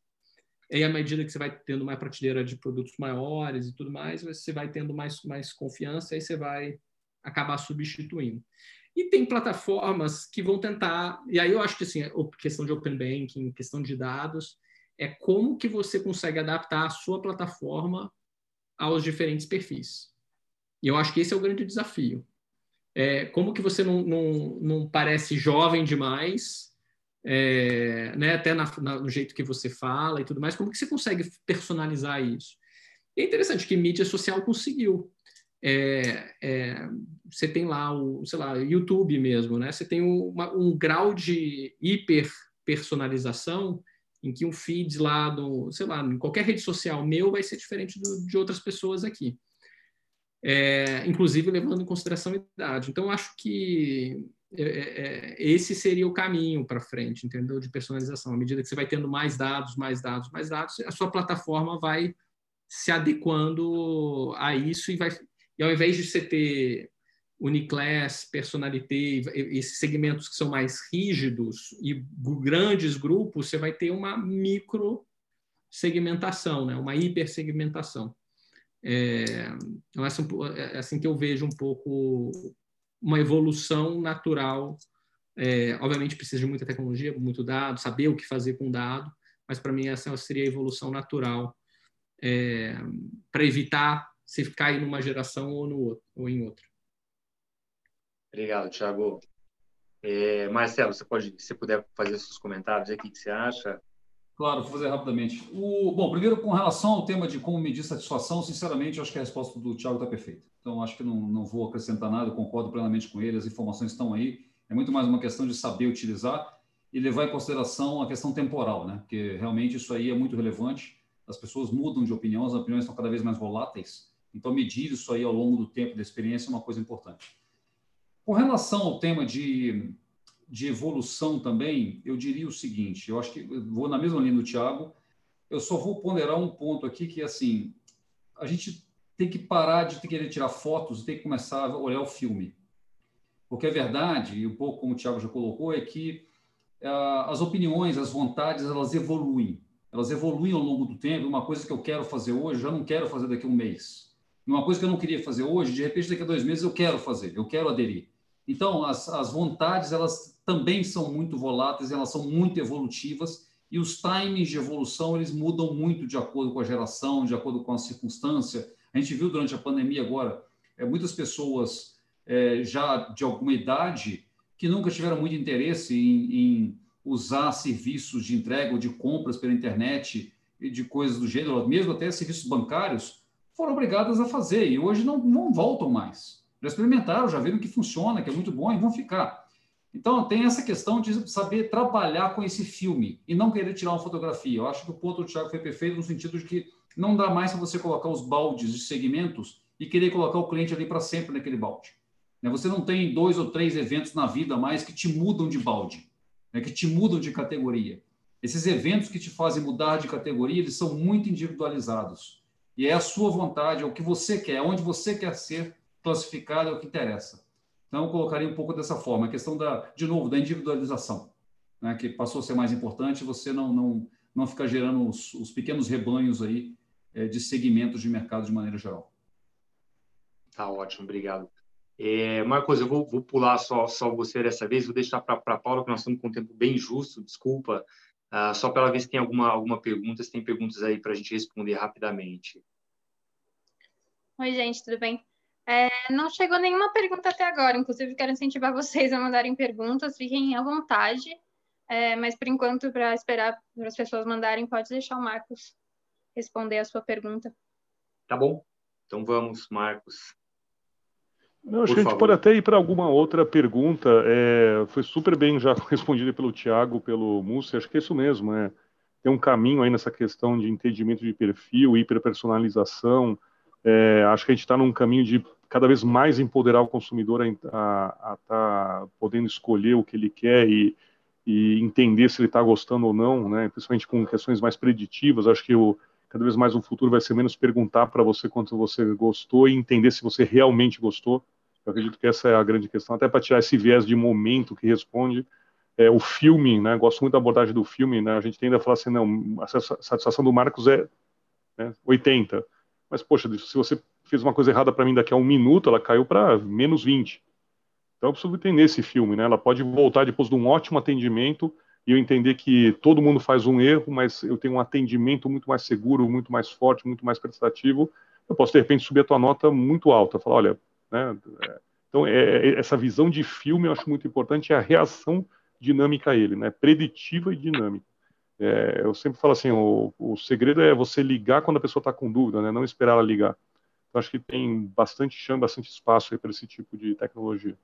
E à medida que você vai tendo mais prateleira de produtos maiores e tudo mais, você vai tendo mais, mais confiança e você vai acabar substituindo. E tem plataformas que vão tentar, e aí eu acho que assim, questão de open banking, questão de dados, é como que você consegue adaptar a sua plataforma aos diferentes perfis. E eu acho que esse é o grande desafio. É, como que você não, não, não parece jovem demais, é, né, até na, na, no jeito que você fala e tudo mais, como que você consegue personalizar isso? é interessante que mídia social conseguiu. É, é, você tem lá o, sei lá, YouTube mesmo, né? Você tem uma, um grau de hiper personalização em que um feed lá do, sei lá, em qualquer rede social meu vai ser diferente do, de outras pessoas aqui. É, inclusive levando em consideração a idade. Então, acho que é, é, é, esse seria o caminho para frente, entendeu? De personalização. À medida que você vai tendo mais dados, mais dados, mais dados, a sua plataforma vai se adequando a isso e vai. E ao invés de você ter Uniclass, Personalité, esses segmentos que são mais rígidos e grandes grupos, você vai ter uma micro segmentação, né? uma hipersegmentação. É, então, é assim que eu vejo um pouco uma evolução natural. É, obviamente precisa de muita tecnologia, muito dado, saber o que fazer com dado, mas para mim essa seria a evolução natural é, para evitar se cair numa geração ou, no outro, ou em outra. Obrigado, Thiago. É, Marcelo, você pode, se puder fazer seus comentários aqui, o que você acha? Claro, vou fazer rapidamente. O, bom, primeiro, com relação ao tema de como medir satisfação, sinceramente, acho que a resposta do Thiago está perfeita. Então, acho que não, não vou acrescentar nada, concordo plenamente com ele, as informações estão aí. É muito mais uma questão de saber utilizar e levar em consideração a questão temporal, né? Porque realmente isso aí é muito relevante. As pessoas mudam de opinião, as opiniões estão cada vez mais voláteis. Então, medir isso aí ao longo do tempo da experiência é uma coisa importante. Com relação ao tema de de evolução também, eu diria o seguinte: eu acho que vou na mesma linha do Tiago, eu só vou ponderar um ponto aqui que é assim: a gente tem que parar de querer tirar fotos e tem que começar a olhar o filme. Porque a verdade, e um pouco como o Tiago já colocou, é que uh, as opiniões, as vontades, elas evoluem. Elas evoluem ao longo do tempo. Uma coisa que eu quero fazer hoje, já não quero fazer daqui a um mês. Uma coisa que eu não queria fazer hoje, de repente, daqui a dois meses, eu quero fazer, eu quero aderir. Então, as, as vontades, elas também são muito voláteis, elas são muito evolutivas e os timings de evolução, eles mudam muito de acordo com a geração, de acordo com a circunstância. A gente viu durante a pandemia agora, é, muitas pessoas é, já de alguma idade que nunca tiveram muito interesse em, em usar serviços de entrega ou de compras pela internet e de coisas do gênero, mesmo até serviços bancários, foram obrigadas a fazer e hoje não, não voltam mais já experimentaram, já viram que funciona, que é muito bom e vão ficar. Então, tem essa questão de saber trabalhar com esse filme e não querer tirar uma fotografia. Eu acho que o ponto do Thiago foi perfeito no sentido de que não dá mais para você colocar os baldes de segmentos e querer colocar o cliente ali para sempre naquele balde. Né? Você não tem dois ou três eventos na vida mais que te mudam de balde, né? que te mudam de categoria. Esses eventos que te fazem mudar de categoria, eles são muito individualizados. E é a sua vontade, é o que você quer, é onde você quer ser classificado, é o que interessa. Então, eu colocaria um pouco dessa forma, a questão da, de novo, da individualização, né, que passou a ser mais importante, você não, não, não ficar gerando os, os pequenos rebanhos aí é, de segmentos de mercado de maneira geral. Tá ótimo, obrigado. É, Marcos, eu vou, vou, pular só, só você dessa vez, vou deixar para a Paula, que nós estamos com um tempo bem justo, desculpa, uh, só para ela ver se tem alguma, alguma pergunta, se tem perguntas aí para a gente responder rapidamente. Oi, gente, tudo bem? É, não chegou nenhuma pergunta até agora, inclusive quero incentivar vocês a mandarem perguntas, fiquem à vontade, é, mas por enquanto, para esperar para as pessoas mandarem, pode deixar o Marcos responder a sua pergunta. Tá bom, então vamos, Marcos. Não, acho que a gente pode até ir para alguma outra pergunta. É, foi super bem já respondido pelo Tiago, pelo Mussi. Acho que é isso mesmo. É, tem um caminho aí nessa questão de entendimento de perfil, hiperpersonalização. É, acho que a gente está num caminho de cada vez mais empoderar o consumidor a estar tá podendo escolher o que ele quer e, e entender se ele está gostando ou não, né? principalmente com questões mais preditivas. Acho que o, cada vez mais o futuro vai ser menos perguntar para você quanto você gostou e entender se você realmente gostou. Eu acredito que essa é a grande questão, até para tirar esse viés de momento que responde. É, o filme, né? Gosto muito da abordagem do filme, né? A gente tende a falar assim, não, a satisfação do Marcos é né, 80. Mas, poxa, se você fez uma coisa errada para mim daqui a um minuto, ela caiu para menos 20. Então eu preciso entender esse filme, né? Ela pode voltar depois de um ótimo atendimento e eu entender que todo mundo faz um erro, mas eu tenho um atendimento muito mais seguro, muito mais forte, muito mais prestativo. Eu posso de repente subir a tua nota muito alta, falar, olha, né? É, então é, é, essa visão de filme eu acho muito importante, é a reação dinâmica a ele, né? Preditiva e dinâmica. É, eu sempre falo assim, o, o segredo é você ligar quando a pessoa está com dúvida, né? Não esperar ela ligar. Acho que tem bastante chão, bastante espaço para esse tipo de tecnologia.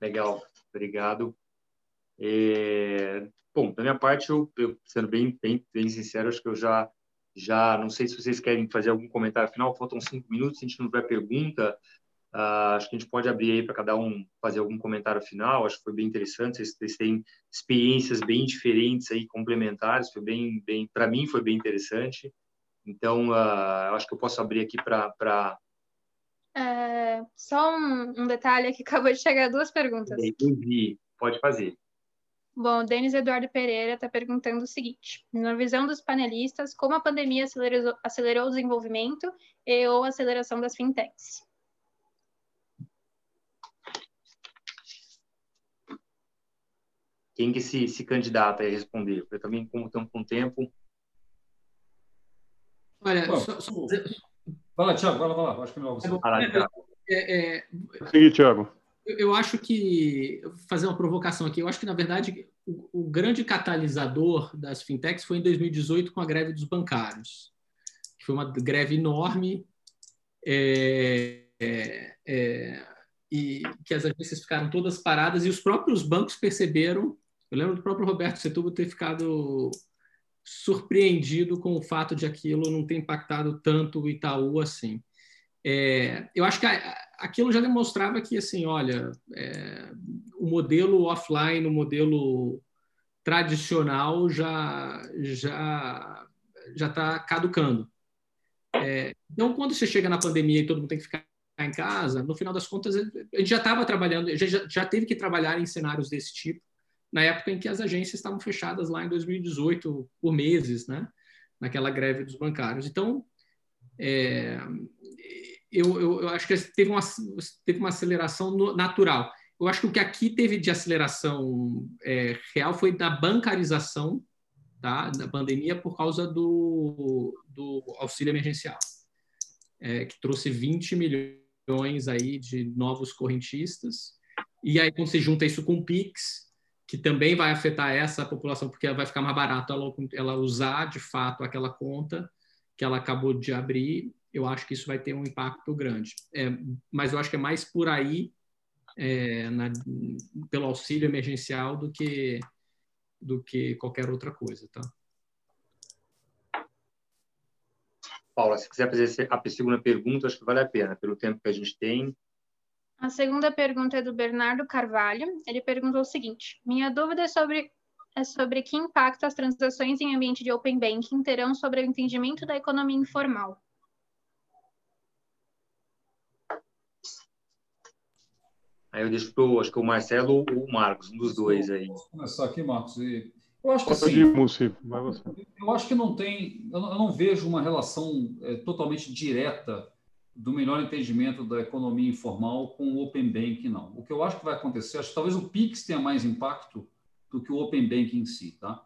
Legal, obrigado. É, bom, da minha parte, eu, eu, sendo bem, bem, bem sincero, acho que eu já, já, não sei se vocês querem fazer algum comentário final, faltam cinco minutos, se a gente não tiver pergunta, uh, acho que a gente pode abrir aí para cada um fazer algum comentário final, acho que foi bem interessante, vocês, vocês têm experiências bem diferentes aí, complementares, foi bem, bem para mim foi bem interessante. Então, uh, acho que eu posso abrir aqui para. É, só um, um, detalhe que acabou de chegar duas perguntas. Entendi. Pode fazer. Bom, o Denis Eduardo Pereira está perguntando o seguinte: na visão dos panelistas, como a pandemia acelerou, acelerou o desenvolvimento e ou aceleração das fintechs? Quem que se, se candidata a responder? Eu também, como estamos com tempo, Olha, Bom, só, só... Vai lá, Thiago, vai lá, vai lá. Acho que não vai lá, é, é, Sim, Thiago. Eu, eu acho que, fazer uma provocação aqui, eu acho que, na verdade, o, o, grande catalisador das fintechs foi em 2018 com a greve dos bancários, que foi uma greve enorme é, é, é, e que as agências ficaram todas paradas e os próprios bancos perceberam. Eu lembro do próprio Roberto Setúbal ter ficado surpreendido com o fato de aquilo não ter impactado tanto o Itaú assim. É, eu acho que aquilo já demonstrava que, assim, olha, é, o modelo offline, o modelo tradicional já já já está caducando. É, então, quando você chega na pandemia e todo mundo tem que ficar em casa, no final das contas, a gente já estava trabalhando, já, já teve que trabalhar em cenários desse tipo na época em que as agências estavam fechadas lá em 2018 por meses, né? Naquela greve dos bancários. Então, é, eu, eu, eu, acho que teve uma, teve uma aceleração natural. Eu acho que o que aqui teve de aceleração é, real foi da bancarização tá, da pandemia por causa do, do auxílio emergencial, é, que trouxe 20 milhões aí de novos correntistas. E aí, quando você junta isso com o PIX, que também vai afetar essa população, porque vai ficar mais barato ela, ela usar de fato aquela conta que ela acabou de abrir. Eu acho que isso vai ter um impacto grande. É, mas eu acho que é mais por aí é, na, pelo auxílio emergencial do que do que qualquer outra coisa, tá? Paula, se quiser fazer a segunda pergunta, acho que vale a pena, pelo tempo que a gente tem. A segunda pergunta é do Bernardo Carvalho. Ele perguntou o seguinte: Minha dúvida é sobre, é sobre que impacto as transações em ambiente de Open Banking terão sobre o entendimento da economia informal. Aí eu deixo para acho que o Marcelo ou o Marcos, um dos dois aí. Vou começar aqui, Marcos. Eu acho que assim. Eu acho que não tem, eu não vejo uma relação é, totalmente direta do melhor entendimento da economia informal com o Open Banking, não. O que eu acho que vai acontecer, acho que talvez o Pix tenha mais impacto do que o Open Banking em si, tá?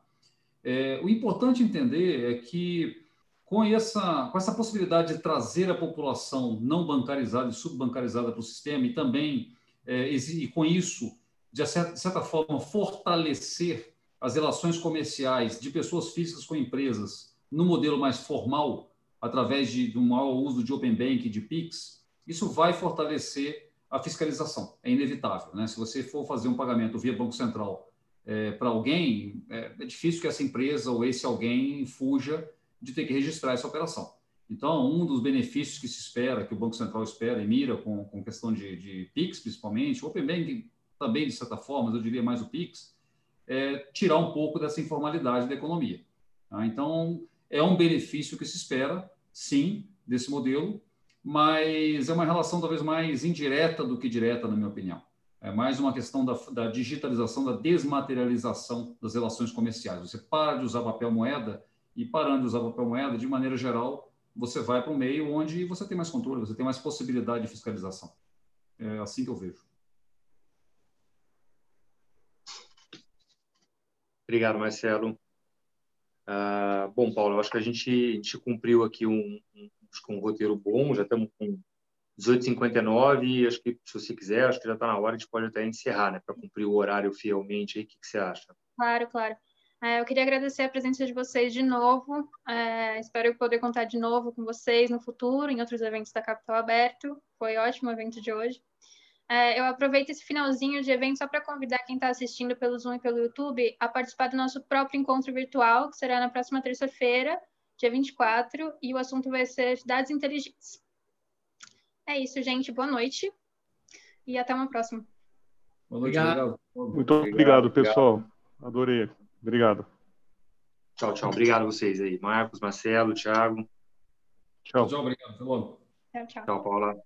É, o importante entender é que com essa, com essa possibilidade de trazer a população não bancarizada e subbancarizada para o sistema e também é, e com isso, de certa, certa forma, fortalecer as relações comerciais de pessoas físicas com empresas no modelo mais formal, através de, de um maior uso de Open Bank, de PIX, isso vai fortalecer a fiscalização. É inevitável. Né? Se você for fazer um pagamento via Banco Central é, para alguém, é, é, difícil que essa empresa ou esse alguém fuja de ter que registrar essa operação. Então, um dos benefícios que se espera, que o Banco Central espera e mira com, com questão de, de PIX, principalmente, o Open Banking também, de certa forma, eu diria mais o PIX, é tirar um pouco dessa informalidade da economia. Tá? Então, é um benefício que se espera, sim, desse modelo, mas é uma relação talvez mais indireta do que direta, na minha opinião. É mais uma questão da, da digitalização, da desmaterialização das relações comerciais. Você para de usar papel moeda e parando de usar papel moeda, de maneira geral, você vai para um meio onde você tem mais controle, você tem mais possibilidade de fiscalização. É assim que eu vejo. Obrigado, Marcelo. Uh, bom, Paulo, eu acho que a gente, a gente cumpriu aqui um, um, um roteiro bom, já estamos com 18h59 e acho que, se você quiser, acho que já está na hora, a gente pode até encerrar, né, para cumprir o horário fielmente. Aí, o que, que você acha? Claro, claro. É, eu queria agradecer a presença de vocês de novo. É, espero poder contar de novo com vocês no futuro, em outros eventos da Capital Aberto. Foi ótimo o evento de hoje. É, eu aproveito esse finalzinho de evento só para convidar quem está assistindo pelo Zoom e pelo YouTube a participar do nosso próprio encontro virtual, que será na próxima terça-feira, dia 24, e o assunto vai ser dados inteligentes. É isso, gente. Boa noite e até uma próxima. Boa noite, obrigado. Muito obrigado, pessoal. Adorei. Obrigado. Tchau, tchau. Obrigado a vocês aí. Marcos, Marcelo, Thiago. Tchau. Tchau, obrigado. Até logo. Tchau, tchau. Tchau, Paula.